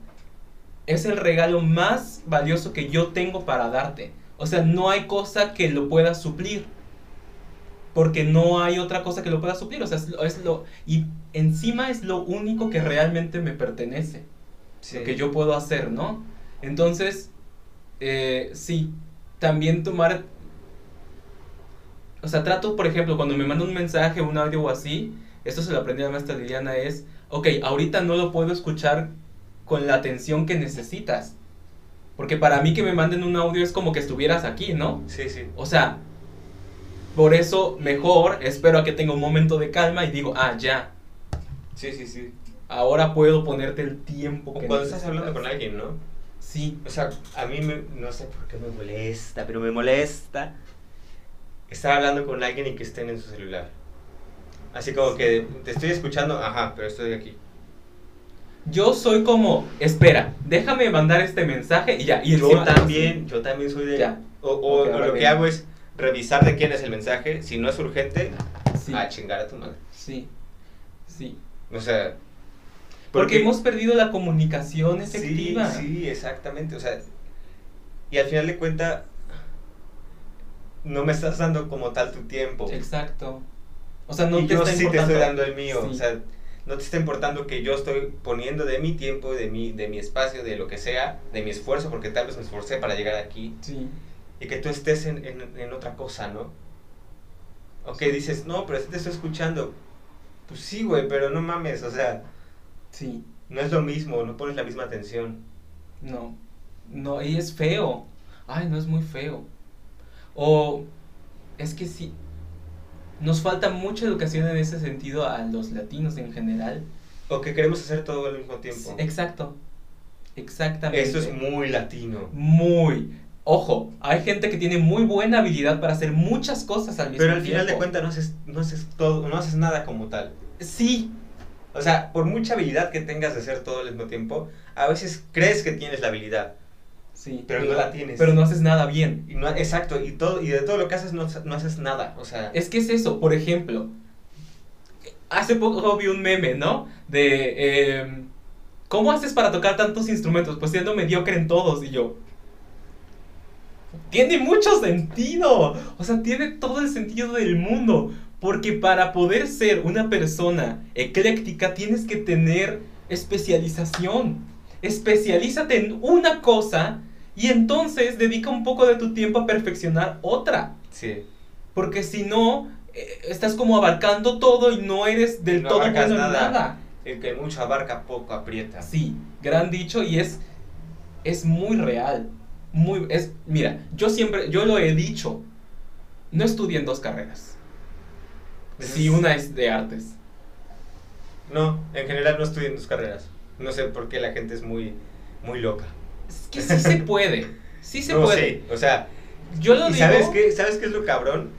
Speaker 1: es el regalo más valioso que yo tengo para darte. O sea, no hay cosa que lo pueda suplir. Porque no hay otra cosa que lo pueda suplir. O sea, es lo, es lo- y encima es lo único que realmente me pertenece.
Speaker 2: Sí.
Speaker 1: Lo que yo puedo hacer, ¿no? Entonces, eh, sí, también tomar... O sea, trato, por ejemplo, cuando me manda un mensaje, un audio o así, esto se lo aprendí a la maestra Liliana, es, ok, ahorita no lo puedo escuchar con la atención que necesitas. Porque para mí que me manden un audio es como que estuvieras aquí, ¿no?
Speaker 2: Sí, sí.
Speaker 1: O sea, por eso mejor espero a que tenga un momento de calma y digo, ah, ya,
Speaker 2: Sí, sí, sí.
Speaker 1: ahora puedo ponerte el tiempo que
Speaker 2: cuando estás hablando
Speaker 1: necesitas".
Speaker 2: con alguien, ¿no?
Speaker 1: Sí,
Speaker 2: O sea, a mí me, no sé por qué me molesta, pero me molesta estar hablando con alguien y que estén en su celular. Así como que te estoy escuchando, ajá, pero estoy aquí.
Speaker 1: Yo soy como, espera, déjame mandar este mensaje y ya. Y
Speaker 2: yo
Speaker 1: encima-
Speaker 2: también, yo también soy de...
Speaker 1: Ya.
Speaker 2: O, lo que hago es revisar de quién es el mensaje. Si no es urgente,
Speaker 1: Sí,
Speaker 2: a chingar a tu madre.
Speaker 1: sí, sí.
Speaker 2: O sea...
Speaker 1: Porque, hemos perdido la comunicación efectiva.
Speaker 2: Sí, sí, exactamente. O sea, y al final de cuentas, no me estás dando como tal tu tiempo.
Speaker 1: Exacto. O sea, no
Speaker 2: y
Speaker 1: te
Speaker 2: yo
Speaker 1: está
Speaker 2: sí te
Speaker 1: importando.
Speaker 2: estoy dando el mío. O sea, no te está importando que yo estoy poniendo de mi tiempo, de mi, de mi espacio, de lo que sea, de mi esfuerzo, porque tal vez me esforcé para llegar aquí,
Speaker 1: Sí,
Speaker 2: y que tú estés en, en, en otra cosa, ¿no? O que dices, no, pero sí te estoy escuchando. Pues sí, güey, pero no mames, o sea,
Speaker 1: sí,
Speaker 2: no es lo mismo, no pones la misma atención.
Speaker 1: no. No, y es feo. Ay, no es muy feo. O es que sí. Nos falta mucha educación en ese sentido a los latinos en general.
Speaker 2: O que queremos hacer todo al mismo tiempo.
Speaker 1: Exacto. Exactamente.
Speaker 2: Eso es muy latino.
Speaker 1: Muy. Ojo, hay gente que tiene muy buena habilidad para hacer muchas cosas al mismo
Speaker 2: Pero al
Speaker 1: tiempo.
Speaker 2: final de cuentas no haces, no haces todo, no haces nada como tal.
Speaker 1: Sí,
Speaker 2: O sea, por mucha habilidad que tengas de hacer todo al mismo tiempo, a veces crees que tienes la habilidad.
Speaker 1: sí.
Speaker 2: Pero no la tienes.
Speaker 1: Pero no haces nada bien.
Speaker 2: Y no, exacto, y todo, y de todo lo que haces no, no haces nada. O sea,
Speaker 1: Es que es eso, por ejemplo, hace poco vi un meme, ¿no? De, eh, ¿cómo haces para tocar tantos instrumentos? Pues siendo mediocre en todos, y yo... Tiene mucho sentido, o sea, tiene todo el sentido del mundo, porque para poder ser una persona ecléctica tienes que tener especialización. Especialízate en una cosa y entonces dedica un poco de tu tiempo a perfeccionar otra.
Speaker 2: sí.
Speaker 1: Porque si no, eh, estás como abarcando todo y no eres del
Speaker 2: No
Speaker 1: todo bueno en
Speaker 2: nada.
Speaker 1: nada.
Speaker 2: El que mucho abarca, poco aprieta.
Speaker 1: Sí, gran dicho y es, es muy real. Muy, es, mira, yo siempre, yo lo he dicho, no estudien dos carreras. Si una es de artes.
Speaker 2: No, en general no estudian tus carreras. No sé por qué la gente es muy, muy loca.
Speaker 1: Es que sí se puede, sí se
Speaker 2: no
Speaker 1: puede.
Speaker 2: sé, o sea,
Speaker 1: Yo lo
Speaker 2: ¿y
Speaker 1: digo.
Speaker 2: sabes qué? ¿Sabes qué es lo cabrón?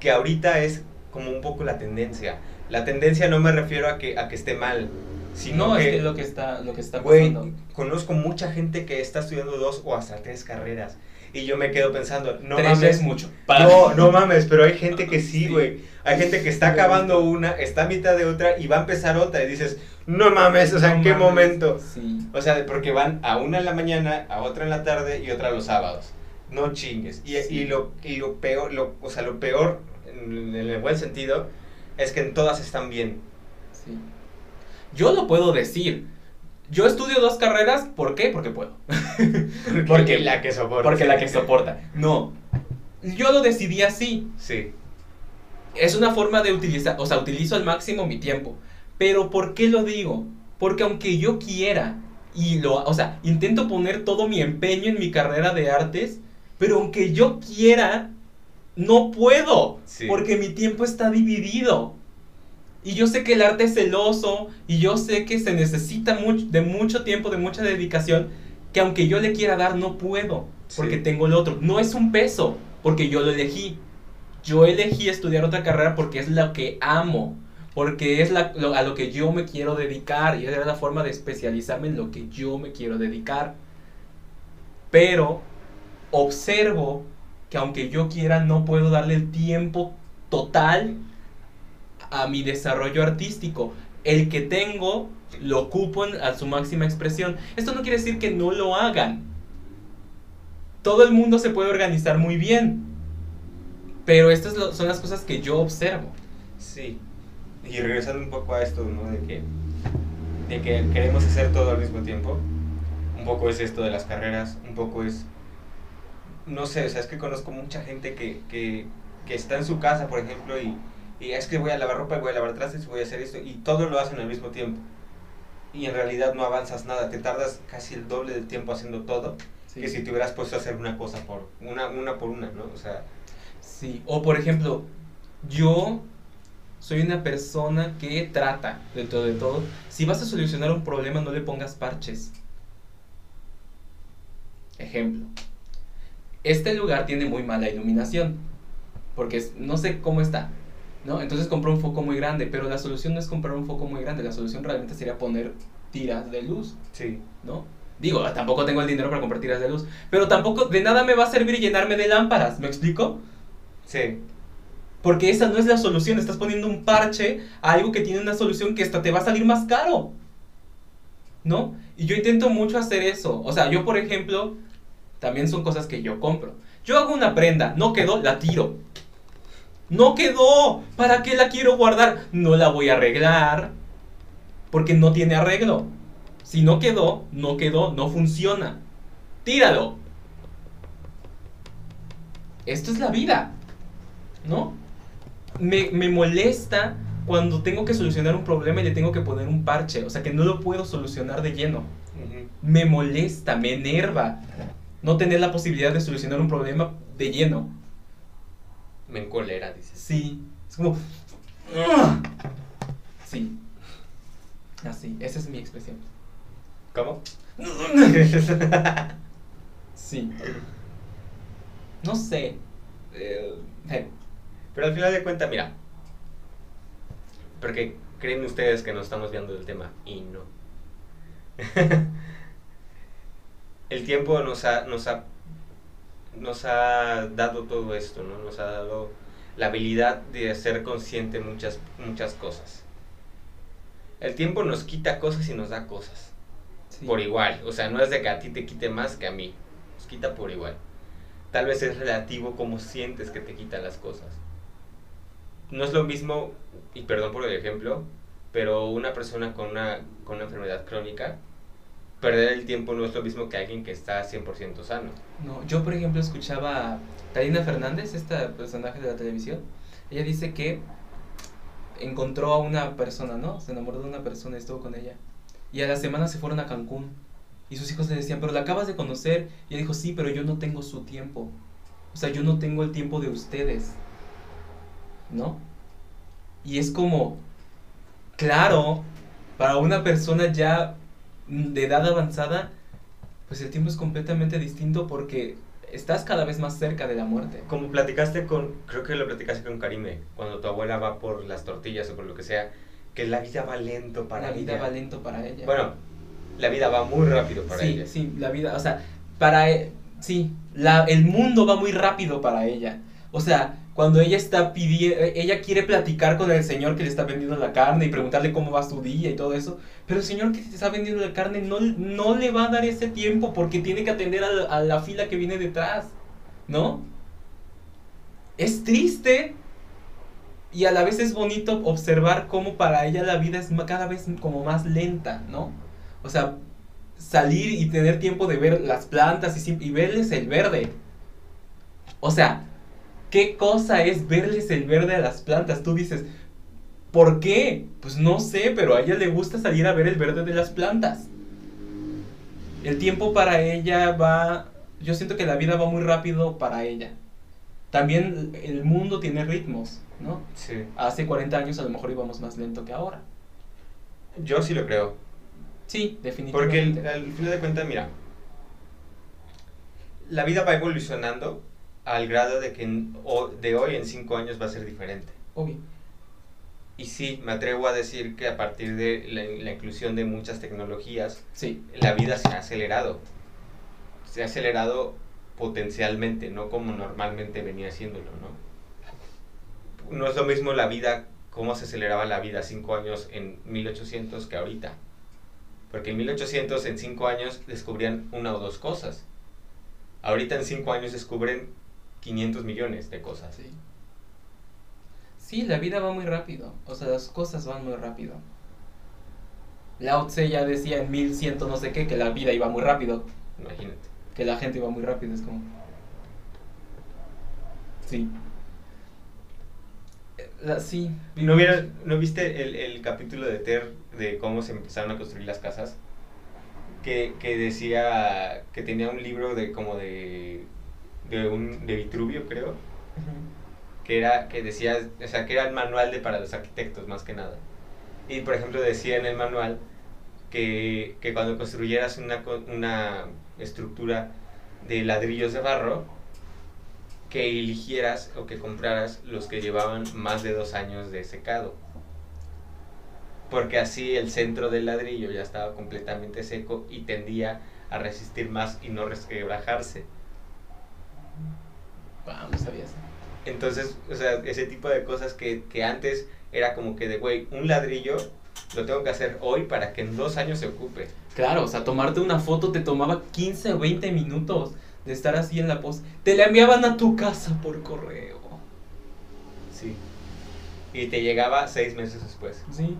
Speaker 2: Que ahorita es como un poco la tendencia. La tendencia no me refiero a que, a que esté mal, sino
Speaker 1: No,
Speaker 2: que,
Speaker 1: es que lo que está, lo que está pasando.
Speaker 2: conozco mucha gente que está estudiando dos o hasta tres carreras. Y yo me quedo pensando, no
Speaker 1: Tres
Speaker 2: mames,
Speaker 1: es mucho. Para-
Speaker 2: No, no mames, pero hay gente que sí,
Speaker 1: Sí.
Speaker 2: güey. Hay gente que está acabando una, está a mitad de otra y va a empezar otra. Y dices, no mames, o sea, ¿en
Speaker 1: No
Speaker 2: qué
Speaker 1: mames.
Speaker 2: momento?
Speaker 1: Sí.
Speaker 2: O sea, porque van a una en la mañana, a otra en la tarde y otra los sábados. No chingues. Y,
Speaker 1: Sí.
Speaker 2: y lo, y lo peor, lo, o sea, lo peor, en, en el buen sentido, es que en todas están bien.
Speaker 1: Sí. Yo lo puedo decir. Yo estudio dos carreras, ¿por qué? Porque puedo. *laughs* Porque-
Speaker 2: la que soporta.
Speaker 1: Porque la que soporta. No. Yo lo decidí así.
Speaker 2: Sí.
Speaker 1: Es una forma de utilizar, o sea, utilizo al máximo mi tiempo. Pero ¿por qué lo digo? Porque aunque yo quiera y lo, o sea, intento poner todo mi empeño en mi carrera de artes, pero aunque yo quiera, no puedo,
Speaker 2: Sí.
Speaker 1: porque mi tiempo está dividido. Y yo sé que el arte es celoso y yo sé que se necesita mucho, de mucho tiempo, de mucha dedicación, que aunque yo le quiera dar, no puedo, porque
Speaker 2: Sí.
Speaker 1: tengo el otro. No es un peso, porque yo lo elegí. Yo elegí estudiar otra carrera porque es lo que amo, porque es la- lo- a lo que yo me quiero dedicar y es la forma de especializarme en lo que yo me quiero dedicar. Pero observo que aunque yo quiera no puedo darle el tiempo total a mi desarrollo artístico. El que tengo lo ocupo a su máxima expresión. Esto no quiere decir que no lo hagan. Todo el mundo se puede organizar muy bien. Pero estas son las cosas que yo observo.
Speaker 2: Sí. Y regresando un poco a esto, ¿no? De que, de que queremos hacer todo al mismo tiempo. Un poco es esto de las carreras, un poco es... No sé, o sea, es que conozco mucha gente que, que, que está en su casa, por ejemplo, y, y es que voy a lavar ropa, y voy a lavar trastes, y voy a hacer esto, y todo lo hacen al mismo tiempo. Y en realidad no avanzas nada, te tardas casi el doble del tiempo haciendo todo, que si te hubieras puesto a hacer una cosa por una, una por una, ¿no? O sea,
Speaker 1: Sí, o por ejemplo, yo soy una persona que trata dentro de todo. Si vas a solucionar un problema, no le pongas parches. Ejemplo, este lugar tiene muy mala iluminación, porque no sé cómo está, ¿no? Entonces compré un foco muy grande, pero la solución no es comprar un foco muy grande, la solución realmente sería poner tiras de luz.
Speaker 2: sí.
Speaker 1: ¿no? Digo, tampoco tengo el dinero para comprar tiras de luz, pero tampoco de nada me va a servir llenarme de lámparas, ¿me explico?
Speaker 2: Sí,
Speaker 1: Porque esa no es la solución, estás poniendo un parche a algo que tiene una solución que hasta te va a salir más caro. ¿No? Y yo intento mucho hacer eso. O sea, yo por ejemplo, también son cosas que yo compro. Yo hago una prenda, no quedó, la tiro. No quedó, ¿para qué la quiero guardar? No la voy a arreglar, porque no tiene arreglo. Si no quedó, no quedó, no funciona. Tíralo. Esto es la vida, ¿no? Me, me molesta cuando tengo que solucionar un problema y le tengo que poner un parche, o sea que no lo puedo solucionar de lleno. Me molesta, me enerva no tener la posibilidad de solucionar un problema de lleno.
Speaker 2: Me encolera, dices.
Speaker 1: Sí, es como... ¡Ugh! Sí. Así, esa es mi expresión.
Speaker 2: ¿Cómo?
Speaker 1: Sí. No sé. Eh, eh,
Speaker 2: Pero al final de cuentas, mira. Porque creen ustedes que nos estamos viendo del tema y no. *laughs* El tiempo nos ha, nos ha nos ha dado todo esto, ¿no? Nos ha dado la habilidad de ser consciente muchas muchas cosas. El tiempo nos quita cosas y nos da cosas.
Speaker 1: sí.
Speaker 2: Por igual, o sea, no es de que a ti te quite más que a mí. Nos quita por igual. Tal vez es relativo cómo sientes que te quitan las cosas. No es lo mismo, y perdón por el ejemplo, pero una persona con una, con una enfermedad crónica, perder el tiempo no es lo mismo que alguien que está 100% sano.
Speaker 1: No, yo por ejemplo escuchaba a Karina Fernández, esta personaje de la televisión. Ella dice que encontró a una persona, ¿no? Se enamoró de una persona y estuvo con ella. Y a la semana se fueron a Cancún. Y sus hijos le decían, pero la acabas de conocer. Y ella dijo, sí, pero yo no tengo su tiempo. O sea, yo no tengo el tiempo de ustedes. ¿No? Y es como, claro, para una persona ya de edad avanzada, pues el tiempo es completamente distinto porque estás cada vez más cerca de la muerte.
Speaker 2: Como platicaste con, creo que lo platicaste con Karime, cuando tu abuela va por las tortillas o por lo que sea, que la vida va lento para
Speaker 1: la vida
Speaker 2: ella.
Speaker 1: va lento para ella.
Speaker 2: Bueno, la vida va muy rápido para
Speaker 1: sí,
Speaker 2: ella.
Speaker 1: sí, la vida, o sea, para e- sí, la, el mundo va muy rápido para ella. O sea, cuando ella está pidiendo, ella quiere platicar con el señor que le está vendiendo la carne y preguntarle cómo va su día y todo eso, pero el señor que te está vendiendo la carne no, no le va a dar ese tiempo porque tiene que atender a la, fila que viene detrás, ¿no? Es triste y a la vez es bonito observar cómo para ella la vida es cada vez como más lenta, ¿no? O sea, salir y tener tiempo de ver las plantas y, y verles el verde. O sea, ¿qué cosa es verles el verde a las plantas? Tú dices, ¿por qué? Pues no sé, pero a ella le gusta salir a ver el verde de las plantas. El tiempo para ella va, yo siento que la vida va muy rápido para ella. También el mundo tiene ritmos, ¿no?
Speaker 2: Sí.
Speaker 1: Hace 40 años a lo mejor íbamos más lento que ahora.
Speaker 2: Yo sí lo creo.
Speaker 1: Sí,
Speaker 2: Porque
Speaker 1: definitivamente.
Speaker 2: el- al final de cuentas, mira, la vida va evolucionando al grado de que en- o- de hoy en cinco años va a ser diferente.
Speaker 1: Obvio.
Speaker 2: Y sí, me atrevo a decir que a partir de la, la inclusión de muchas tecnologías,
Speaker 1: Sí,
Speaker 2: la vida se ha acelerado. Se ha acelerado potencialmente, no como normalmente venía haciéndolo, ¿no? No es lo mismo la vida, cómo se aceleraba la vida cinco años en 1800 que ahorita. Porque en 1800, en cinco años, descubrían una o dos cosas. Ahorita en cinco años descubren 500 millones de cosas.
Speaker 1: sí. Sí, la vida va muy rápido. O sea, las cosas van muy rápido. Lao Tse ya decía en 1100 no sé qué que la vida iba muy rápido.
Speaker 2: Imagínate.
Speaker 1: Que la gente iba muy rápido. Es como. Sí. Eh, la- sí.
Speaker 2: ¿No, ¿No viste el, el capítulo de Ter de cómo se empezaron a construir las casas? Que, que decía que tenía un libro de como de, de, un, de Vitruvio, creo, que, era, que decía, o sea, que era el manual de para los arquitectos más que nada. Y por ejemplo decía en el manual que, que cuando construyeras una, una estructura de ladrillos de barro, que eligieras o que compraras los que llevaban más de dos años de secado. Porque así el centro del ladrillo ya estaba completamente seco y tendía a resistir más y no resquebrajarse.
Speaker 1: No sabía eso.
Speaker 2: Entonces, o sea, ese tipo de cosas que, que antes era como que de, güey, un ladrillo lo tengo que hacer hoy para que en dos años se ocupe.
Speaker 1: Claro, o sea, tomarte una foto te tomaba 15 o 20 minutos de estar así en la pose. Te la enviaban a tu casa por correo.
Speaker 2: Sí. Y te llegaba seis meses después.
Speaker 1: Sí.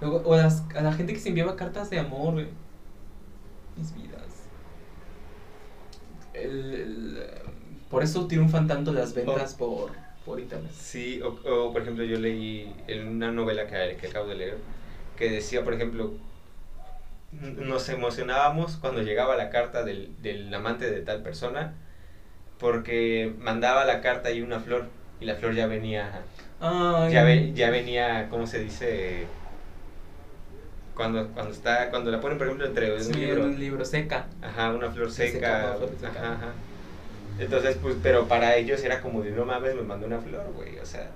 Speaker 1: Luego, o las- a la gente que se enviaba cartas de amor, güey. Mis vidas. El- el, por eso triunfan tanto las ventas por, por internet.
Speaker 2: Sí, o, o, por ejemplo yo leí en una novela que, que acabo de leer que decía, por ejemplo, nos emocionábamos cuando llegaba la carta del, del amante de tal persona porque mandaba la carta y una flor y la flor ya venía
Speaker 1: Ay,
Speaker 2: ya, ve- ya venía, ¿cómo se dice? Cuando, cuando está, cuando la ponen, por ejemplo, entre
Speaker 1: sí,
Speaker 2: un
Speaker 1: en
Speaker 2: libro.
Speaker 1: un libro seca.
Speaker 2: Ajá, una flor
Speaker 1: seca,
Speaker 2: seca.
Speaker 1: una flor seca.
Speaker 2: Ajá, ajá. Entonces, pues, pero para ellos era como de no mames, me mandó una flor, güey, o sea.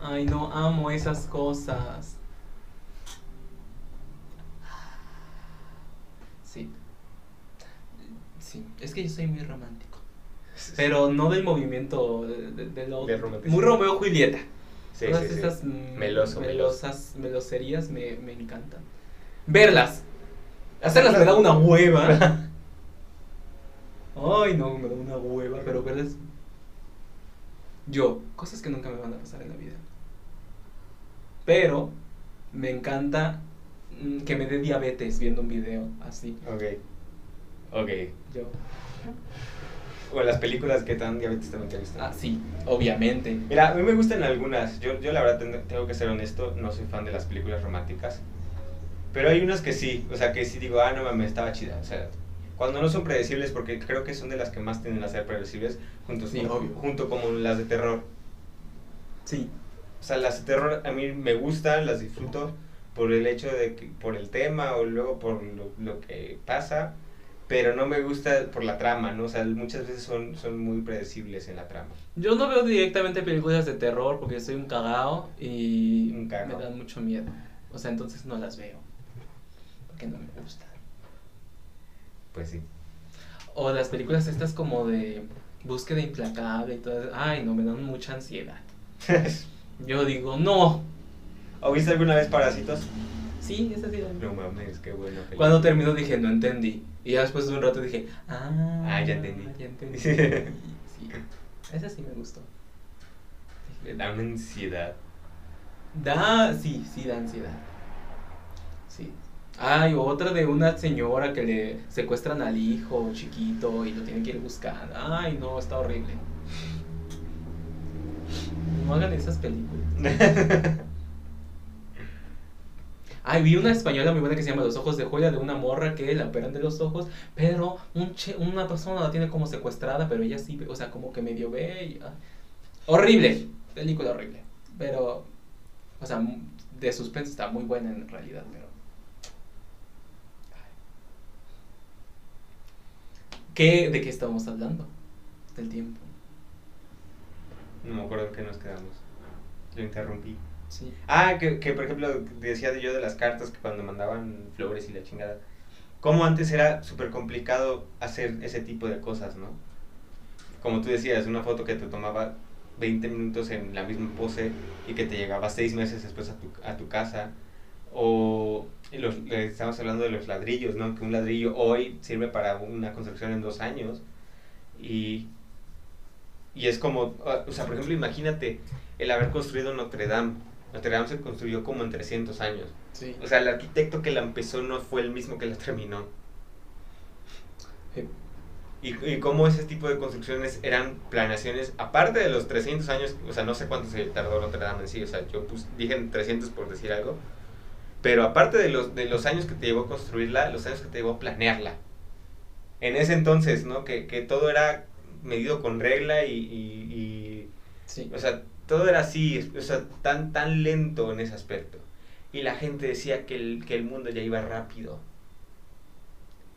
Speaker 1: Ay, no amo esas cosas. Sí. Sí, es que yo soy muy romántico. Pero no del movimiento de, de- de lo-
Speaker 2: De.
Speaker 1: Muy Romeo Julieta.
Speaker 2: Sí,
Speaker 1: Todas
Speaker 2: sí, sí.
Speaker 1: estas mm,
Speaker 2: Meloso,
Speaker 1: melosas, meloserías me, me encantan. Verlas. Hacerlas me da una hueva. *laughs* Ay, no, me da una hueva, pero verlas. Yo, cosas que nunca me van a pasar en la vida. Pero me encanta mm, que me dé diabetes viendo un video así.
Speaker 2: Ok. Ok.
Speaker 1: Yo,
Speaker 2: O las películas que tan diabetes también te gustan.
Speaker 1: ah, sí, obviamente.
Speaker 2: Mira, a mí me gustan algunas. Yo, yo la verdad ten- tengo que ser honesto, no soy fan de las películas románticas. Pero hay unas que sí, o sea, que sí digo, ah, no mames, estaba chida. O sea, cuando no son predecibles, porque creo que son de las que más tienden a ser predecibles, junto,
Speaker 1: Sí,
Speaker 2: con,
Speaker 1: obvio.
Speaker 2: junto como las de terror.
Speaker 1: Sí.
Speaker 2: O sea, las de terror a mí me gustan, las disfruto por el hecho de que, por el tema o luego por lo, lo que pasa, pero no me gusta por la trama, ¿no? O sea, muchas veces son, son muy predecibles en la trama.
Speaker 1: Yo no veo directamente películas de terror porque soy un cagao y
Speaker 2: Un cagao.
Speaker 1: me dan mucho miedo. O sea, entonces no las veo. Porque no me gustan.
Speaker 2: Pues sí.
Speaker 1: O las películas estas como de búsqueda implacable y todo eso. Ay, no, me dan mucha ansiedad. *laughs* Yo digo, no.
Speaker 2: ¿O viste alguna vez Parásitos?
Speaker 1: Sí, esa sí la.
Speaker 2: No mames, qué película.
Speaker 1: Cuando terminó dije, no entendí. Y ya después de un rato dije, ah,
Speaker 2: Ah, ya entendí.
Speaker 1: Ya entendí. *laughs* sí, esa sí me gustó.
Speaker 2: Me da una ansiedad.
Speaker 1: Da, sí, sí, da ansiedad. Sí. Ay, otra de una señora que le secuestran al hijo chiquito y lo tienen que ir buscando. Ay, no, está horrible. No hagan esas películas. *laughs* Ay, vi una española muy buena que se llama Los Ojos de Joya, de una morra que la operan de los ojos, pero un che- una persona la tiene como secuestrada, pero ella sí, o sea, como que medio ve y... ah. Horrible, película horrible, pero, o sea, de suspense está muy buena en realidad, pero... ¿Qué, ¿De qué estábamos hablando? Del tiempo.
Speaker 2: No me acuerdo en qué nos quedamos. Lo interrumpí.
Speaker 1: Sí.
Speaker 2: Ah, que, que por ejemplo decía yo de las cartas que cuando mandaban flores y la chingada. Cómo antes era súper complicado hacer ese tipo de cosas, ¿no? Como tú decías, una foto que te tomaba 20 minutos en la misma pose y que te llegaba seis meses después a tu, a tu casa. O los, estamos hablando de los ladrillos, ¿no? Que un ladrillo hoy sirve para una construcción en dos años. Y, y es como, ah, o sea, por ejemplo, imagínate el haber construido Notre Dame. Notre Dame se construyó como en 300 años.
Speaker 1: Sí.
Speaker 2: O sea, el arquitecto que la empezó no fue el mismo que la terminó. Y, y cómo ese tipo de construcciones eran planeaciones, aparte de los 300 años, o sea, no sé cuánto se tardó Notre Dame en sí, o sea, yo dije 300 por decir algo, pero aparte de los, de los años que te llevó a construirla, los años que te llevó a planearla. En ese entonces, ¿no? Que, que todo era medido con regla y, y- y
Speaker 1: Sí.
Speaker 2: o sea, todo era así, o sea, tan, tan lento en ese aspecto. Y la gente decía que el, que el mundo ya iba rápido.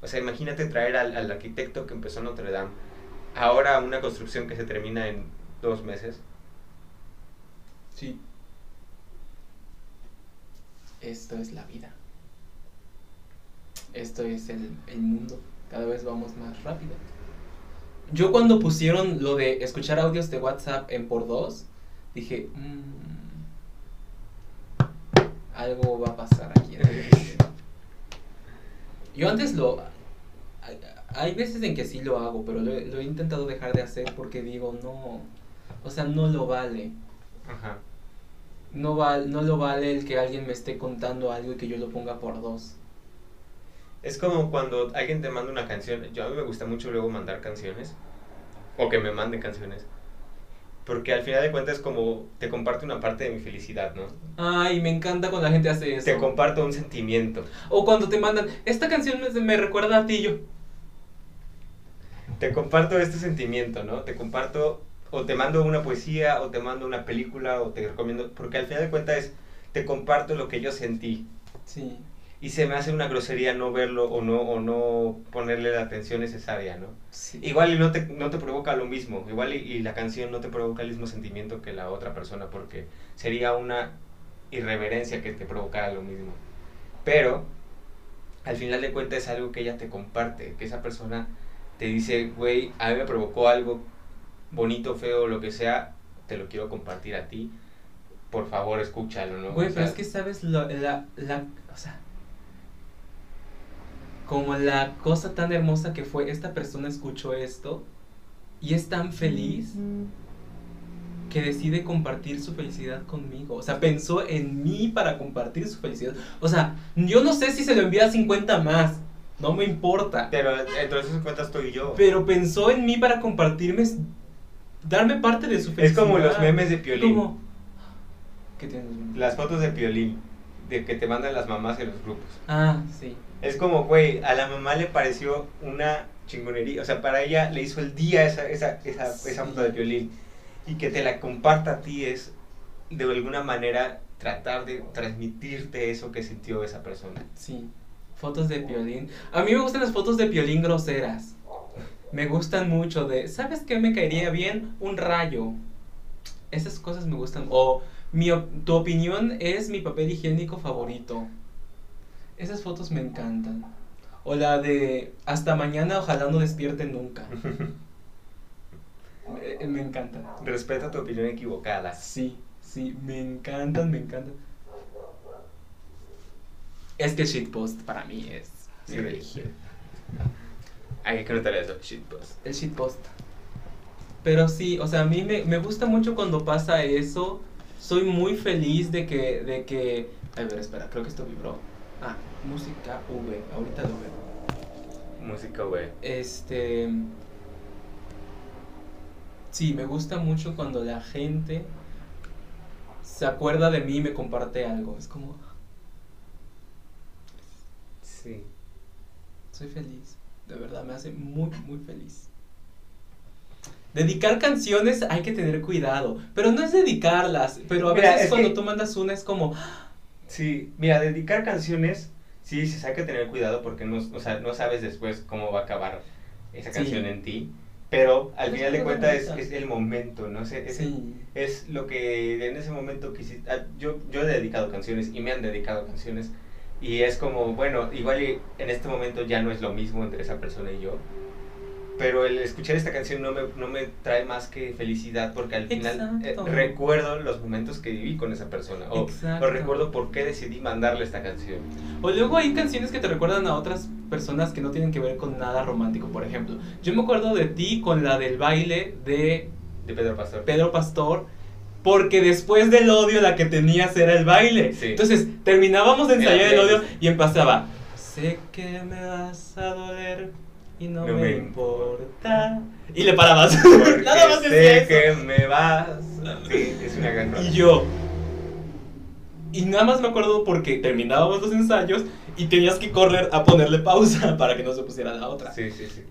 Speaker 2: O sea, imagínate traer al, al arquitecto que empezó Notre Dame, ahora una construcción que se termina en dos meses.
Speaker 1: Sí. Esto es la vida. Esto es el, el mundo. Cada vez vamos más rápido. Yo cuando pusieron lo de escuchar audios de WhatsApp en por dos, dije, "Mm, algo va a pasar aquí. en el mundo". Yo antes lo... hay- veces en que sí lo hago, pero lo, lo he intentado dejar de hacer porque digo, no, o sea, no lo vale.
Speaker 2: Ajá.
Speaker 1: No, val, no lo vale el que alguien me esté contando algo y que yo lo ponga por dos.
Speaker 2: Es como cuando alguien te manda una canción. Yo a mí me gusta mucho luego mandar canciones. O que me manden canciones. Porque al final de cuentas como te comparto una parte de mi felicidad, ¿no?
Speaker 1: Ay, me encanta cuando la gente hace eso.
Speaker 2: Te comparto un sentimiento.
Speaker 1: o cuando te mandan, esta canción me, me recuerda a ti yo.
Speaker 2: te comparto este sentimiento, ¿no? Te comparto, o te mando una poesía, o te mando una película, o te recomiendo, porque al final de cuentas es, te comparto lo que yo sentí.
Speaker 1: Sí.
Speaker 2: y se me hace una grosería no verlo o no, o no ponerle la atención necesaria, ¿no?
Speaker 1: Sí.
Speaker 2: Igual y no te, no te provoca lo mismo, igual y, y la canción no te provoca el mismo sentimiento que la otra persona, porque sería una irreverencia que te provocara lo mismo. Pero, al final de cuentas es algo que ella te comparte, que esa persona te dice, güey, a mí me provocó algo bonito, feo, lo que sea, te lo quiero compartir a ti, por favor escúchalo, ¿no?
Speaker 1: Güey,
Speaker 2: O
Speaker 1: pero
Speaker 2: sea,
Speaker 1: es que sabes lo- la, la, o sea, como la cosa tan hermosa que fue, esta persona escuchó esto y es tan feliz que decide compartir su felicidad conmigo. O sea, pensó en mí para compartir su felicidad. O sea, yo no sé si se lo envía a 50 más, no me importa.
Speaker 2: Pero entonces cuentas estoy yo.
Speaker 1: Pero pensó en mí para compartirme, darme parte de su
Speaker 2: es
Speaker 1: felicidad.
Speaker 2: como los memes de Piolín.
Speaker 1: Como, ¿Qué tienes?
Speaker 2: Las fotos de Piolín, de que te mandan las mamás en los grupos.
Speaker 1: Ah, sí.
Speaker 2: Es como, güey, a la mamá le pareció una chingonería. O sea, para ella le hizo el día esa, esa, esa, esa foto de violín. Y que te la comparta a ti es, de alguna manera, tratar de transmitirte eso que sintió esa persona.
Speaker 1: Sí, fotos de piolín. A mí me gustan las fotos de piolín groseras. Me gustan mucho de, ¿sabes qué me caería bien? Un rayo. Esas cosas me gustan. O mi, tu opinión es mi papel higiénico favorito. Esas fotos me encantan. O la de hasta mañana, ojalá no despierten nunca. *laughs* Me, me encantan.
Speaker 2: Respeta tu opinión equivocada.
Speaker 1: Sí, sí, me encantan, me encantan. Es que shitpost para mí es mi
Speaker 2: Sí.
Speaker 1: religión.
Speaker 2: Hay que notar eso, shitpost.
Speaker 1: El shitpost. Pero sí, o sea, a mí me, me gusta mucho cuando pasa eso. Soy muy feliz de que, de que... A ver, espera, creo que esto vibró. Ah, música V, ahorita lo veo.
Speaker 2: Música, güey.
Speaker 1: Este. Sí, me gusta mucho cuando la gente se acuerda de mí y me comparte algo. Es como,
Speaker 2: Sí.
Speaker 1: soy feliz. De verdad, me hace muy, muy feliz. Dedicar canciones hay que tener cuidado. Pero no es dedicarlas. Pero a
Speaker 2: Mira,
Speaker 1: veces
Speaker 2: es
Speaker 1: cuando
Speaker 2: que-
Speaker 1: tú mandas una es como,
Speaker 2: Sí, mira, dedicar canciones, sí, sí, hay que tener cuidado porque no, o sea, no sabes después cómo va a acabar esa
Speaker 1: Sí.
Speaker 2: canción en ti. Pero al final
Speaker 1: es
Speaker 2: de cuentas es, es el momento, ¿no? es,
Speaker 1: sí.
Speaker 2: es lo que en ese momento quisiste. ah, Yo, yo he dedicado canciones y me han dedicado canciones. Y es como, bueno, igual en este momento ya no es lo mismo entre esa persona y yo. Pero el escuchar esta canción no me, no me trae más que felicidad porque al final eh, recuerdo los momentos que viví con esa persona. O, o recuerdo por qué decidí mandarle esta canción.
Speaker 1: O luego hay canciones que te recuerdan a otras personas que no tienen que ver con nada romántico. Por ejemplo, yo me acuerdo de ti con la del baile de
Speaker 2: De Pedro Pastor.
Speaker 1: Pedro Pastor. Porque después del odio la que tenías era el baile.
Speaker 2: Sí.
Speaker 1: Entonces terminábamos de ensayar el odio y empezaba. Sé que me vas a doler y no,
Speaker 2: No
Speaker 1: me,
Speaker 2: me
Speaker 1: importa. Y le parabas. *laughs* *laughs* Nada más
Speaker 2: sé
Speaker 1: eso.
Speaker 2: que me vas. Sí, es una gran.
Speaker 1: Y yo. Y nada más me acuerdo porque terminábamos los ensayos y tenías que correr a ponerle pausa *laughs* para que no se pusiera la otra.
Speaker 2: Sí, sí, sí.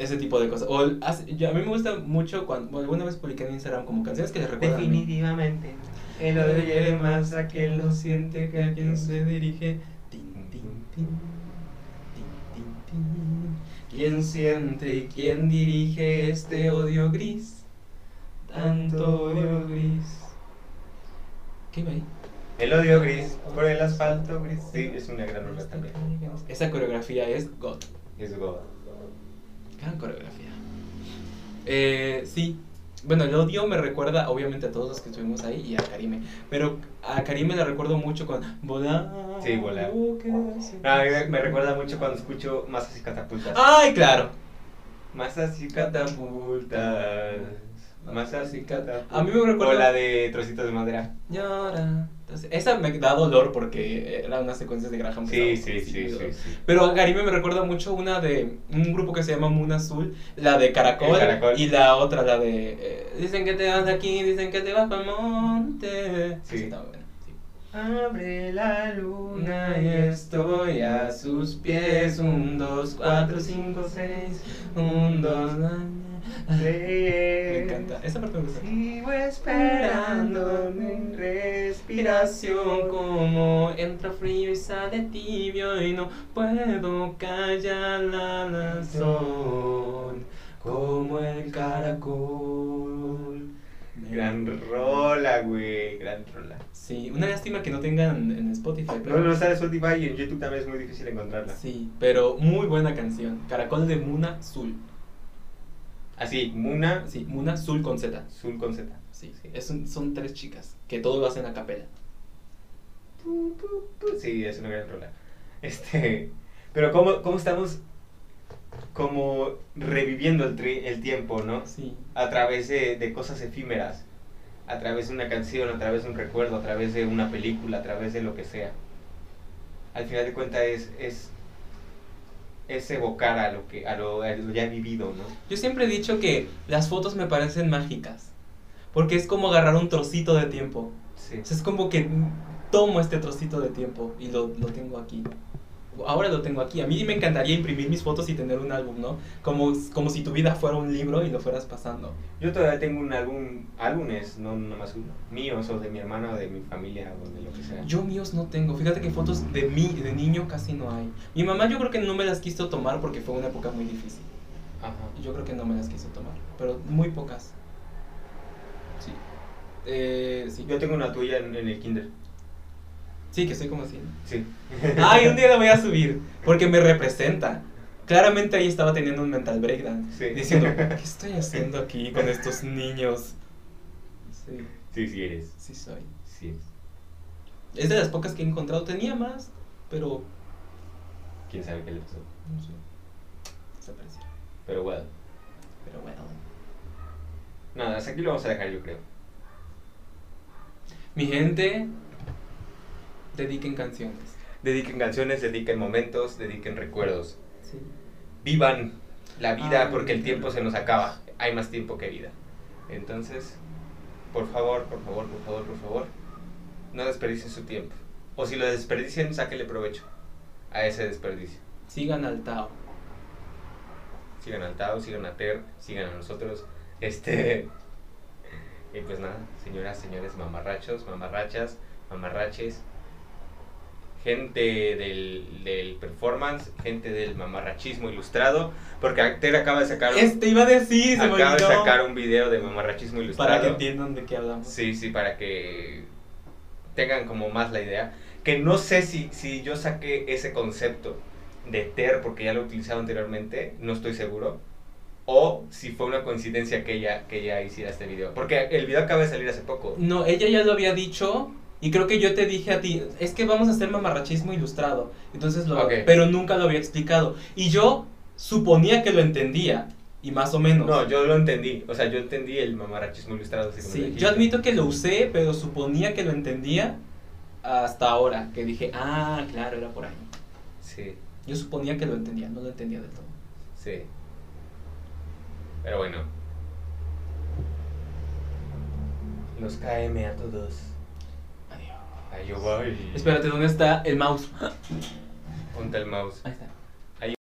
Speaker 1: Ese tipo de cosas. O el- hace- yo- a mí me gusta mucho cuando alguna vez publiqué en Instagram como canciones que le recuerdan.
Speaker 2: Definitivamente. El odio hiere más a quien lo siente que a quien se
Speaker 1: dirige. Tin, tin, tin. Tin, tin, tin. ¿Quién siente y quién dirige este odio gris? Tanto odio gris. ¿Qué iba ahí?
Speaker 2: El odio gris por el asfalto gris. Sí, es una gran rola también.
Speaker 1: Esa coreografía es God.
Speaker 2: Es God.
Speaker 1: Gran coreografía. Eh, sí. Bueno, el odio me recuerda, obviamente, a todos los que estuvimos ahí y a Karime. Pero a Karime la recuerdo mucho con Volar.
Speaker 2: Sí, Volar.
Speaker 1: lo que se
Speaker 2: No, a mí me, me recuerda mucho cuando escucho Masas y Catapultas.
Speaker 1: ¡Ay, claro!
Speaker 2: Masas y catapultas. Masas y catapultas.
Speaker 1: A mí me recuerda-
Speaker 2: O la de Trocitos de Madera.
Speaker 1: Llora. Entonces, esa me da dolor porque era una secuencia de Graham. que
Speaker 2: Sí, sí, sí, sí, sí.
Speaker 1: Pero a Karime me recuerda mucho una de un grupo que se llama Moon Azul, la de Caracol, y la otra, la de eh, Dicen que te vas de aquí, dicen que te vas para el monte.
Speaker 2: Sí.
Speaker 1: Esa está buena, sí.
Speaker 2: Abre la
Speaker 1: Una y estoy a sus pies, un, dos, cuatro, cinco, seis, un, dos. Me encanta, esa parte me gusta.
Speaker 2: Sigo esperando mi
Speaker 1: respiración como entra frío y sale tibio y no puedo callar la razón como el caracol.
Speaker 2: Gran rola, güey. Gran rola.
Speaker 1: Sí, una lástima que no tengan en Spotify.
Speaker 2: No,
Speaker 1: Pero,
Speaker 2: no está en Spotify y en YouTube también es muy difícil encontrarla.
Speaker 1: Sí, pero muy buena canción. Caracol de Muna Zul.
Speaker 2: Así, Muna,
Speaker 1: Sí, Muna Zul con Z.
Speaker 2: Zul con Z.
Speaker 1: Sí, es un- son tres chicas que todo lo hacen a capela.
Speaker 2: Sí, es una gran rola. Este, pero cómo, cómo estamos como reviviendo el, tri- el tiempo, ¿no?
Speaker 1: Sí.
Speaker 2: A través de, de cosas efímeras, a través de una canción, a través de un recuerdo, a través de una película, a través de lo que sea. Al final de cuentas es, es, es evocar a lo, que, a, lo, a lo ya vivido, ¿no?
Speaker 1: Yo siempre he dicho que las fotos me parecen mágicas. Porque es como agarrar un trocito de tiempo.
Speaker 2: Sí.
Speaker 1: O sea, es como que tomo este trocito de tiempo y lo, lo tengo aquí. Ahora lo tengo aquí. A mí me encantaría imprimir mis fotos y tener un álbum, ¿no? Como, como si tu vida fuera un libro y lo fueras pasando.
Speaker 2: Yo todavía tengo un álbum, álbumes, no nomás uno, míos o de mi hermana o de mi familia o de lo que sea.
Speaker 1: Yo míos no tengo. Fíjate que fotos de mí, de niño, casi no hay. Mi mamá yo creo que no me las quiso tomar porque fue una época muy difícil.
Speaker 2: Ajá.
Speaker 1: Yo creo que no me las quiso tomar. Pero muy pocas. Sí. Eh, sí.
Speaker 2: Yo tengo una tuya en, en el kinder.
Speaker 1: Sí, que soy como así.
Speaker 2: Sí.
Speaker 1: Ay, un día la voy a subir. *laughs* Porque me representa. Claramente ahí estaba teniendo un mental breakdown.
Speaker 2: Sí.
Speaker 1: Diciendo, ¿qué *laughs* estoy haciendo aquí con estos niños? Sí,
Speaker 2: Sí, sí eres.
Speaker 1: sí soy.
Speaker 2: Sí.
Speaker 1: Es de las pocas que he encontrado. Tenía más, pero
Speaker 2: Quién sabe qué le pasó.
Speaker 1: no sé. Desapareció.
Speaker 2: Pero bueno.
Speaker 1: Pero bueno.
Speaker 2: Nada, hasta aquí lo vamos a dejar, yo creo.
Speaker 1: Mi gente, dediquen canciones.
Speaker 2: Dediquen canciones, dediquen momentos, dediquen recuerdos.
Speaker 1: Sí.
Speaker 2: Vivan la vida
Speaker 1: Ay,
Speaker 2: porque el tiempo se nos acaba. Hay más tiempo que vida. Entonces, por favor, por favor, por favor, por favor, no desperdicien su tiempo. O si lo desperdician, sáquenle provecho a ese desperdicio.
Speaker 1: Sigan al Tao.
Speaker 2: Sigan al Tao, sigan a Ter, sigan a nosotros. Este. *laughs* Y pues nada, señoras, señores, mamarrachos, mamarrachas, mamarraches. Gente del, del performance, gente del mamarrachismo ilustrado. Porque Ter acaba de sacar un,
Speaker 1: Este iba a decir, se
Speaker 2: acaba de sacar un video de mamarrachismo ilustrado.
Speaker 1: Para que entiendan de qué hablamos.
Speaker 2: Sí, sí, para que tengan como más la idea. Que no sé si, si yo saqué ese concepto de Ter porque ya lo he utilizado anteriormente, no estoy seguro. O si fue una coincidencia que ella, que ella hiciera este video. Porque el video acaba de salir hace poco.
Speaker 1: No, ella ya lo había dicho y creo que yo te dije a ti, es que vamos a hacer mamarrachismo ilustrado. Entonces lo pero nunca lo había explicado y yo suponía que lo entendía y más o menos.
Speaker 2: No, yo lo entendí. O sea, yo entendí el mamarachismo ilustrado. Así como
Speaker 1: Sí, yo admito que lo usé, pero suponía que lo entendía hasta ahora, que dije, "Ah, claro, era por ahí."
Speaker 2: Sí,
Speaker 1: Yo suponía que lo entendía, no lo entendía del todo.
Speaker 2: sí. Pero bueno. Los KM a todos. Ahí yo voy.
Speaker 1: Espérate, ¿dónde está el mouse?
Speaker 2: Ponte el mouse.
Speaker 1: Ahí está.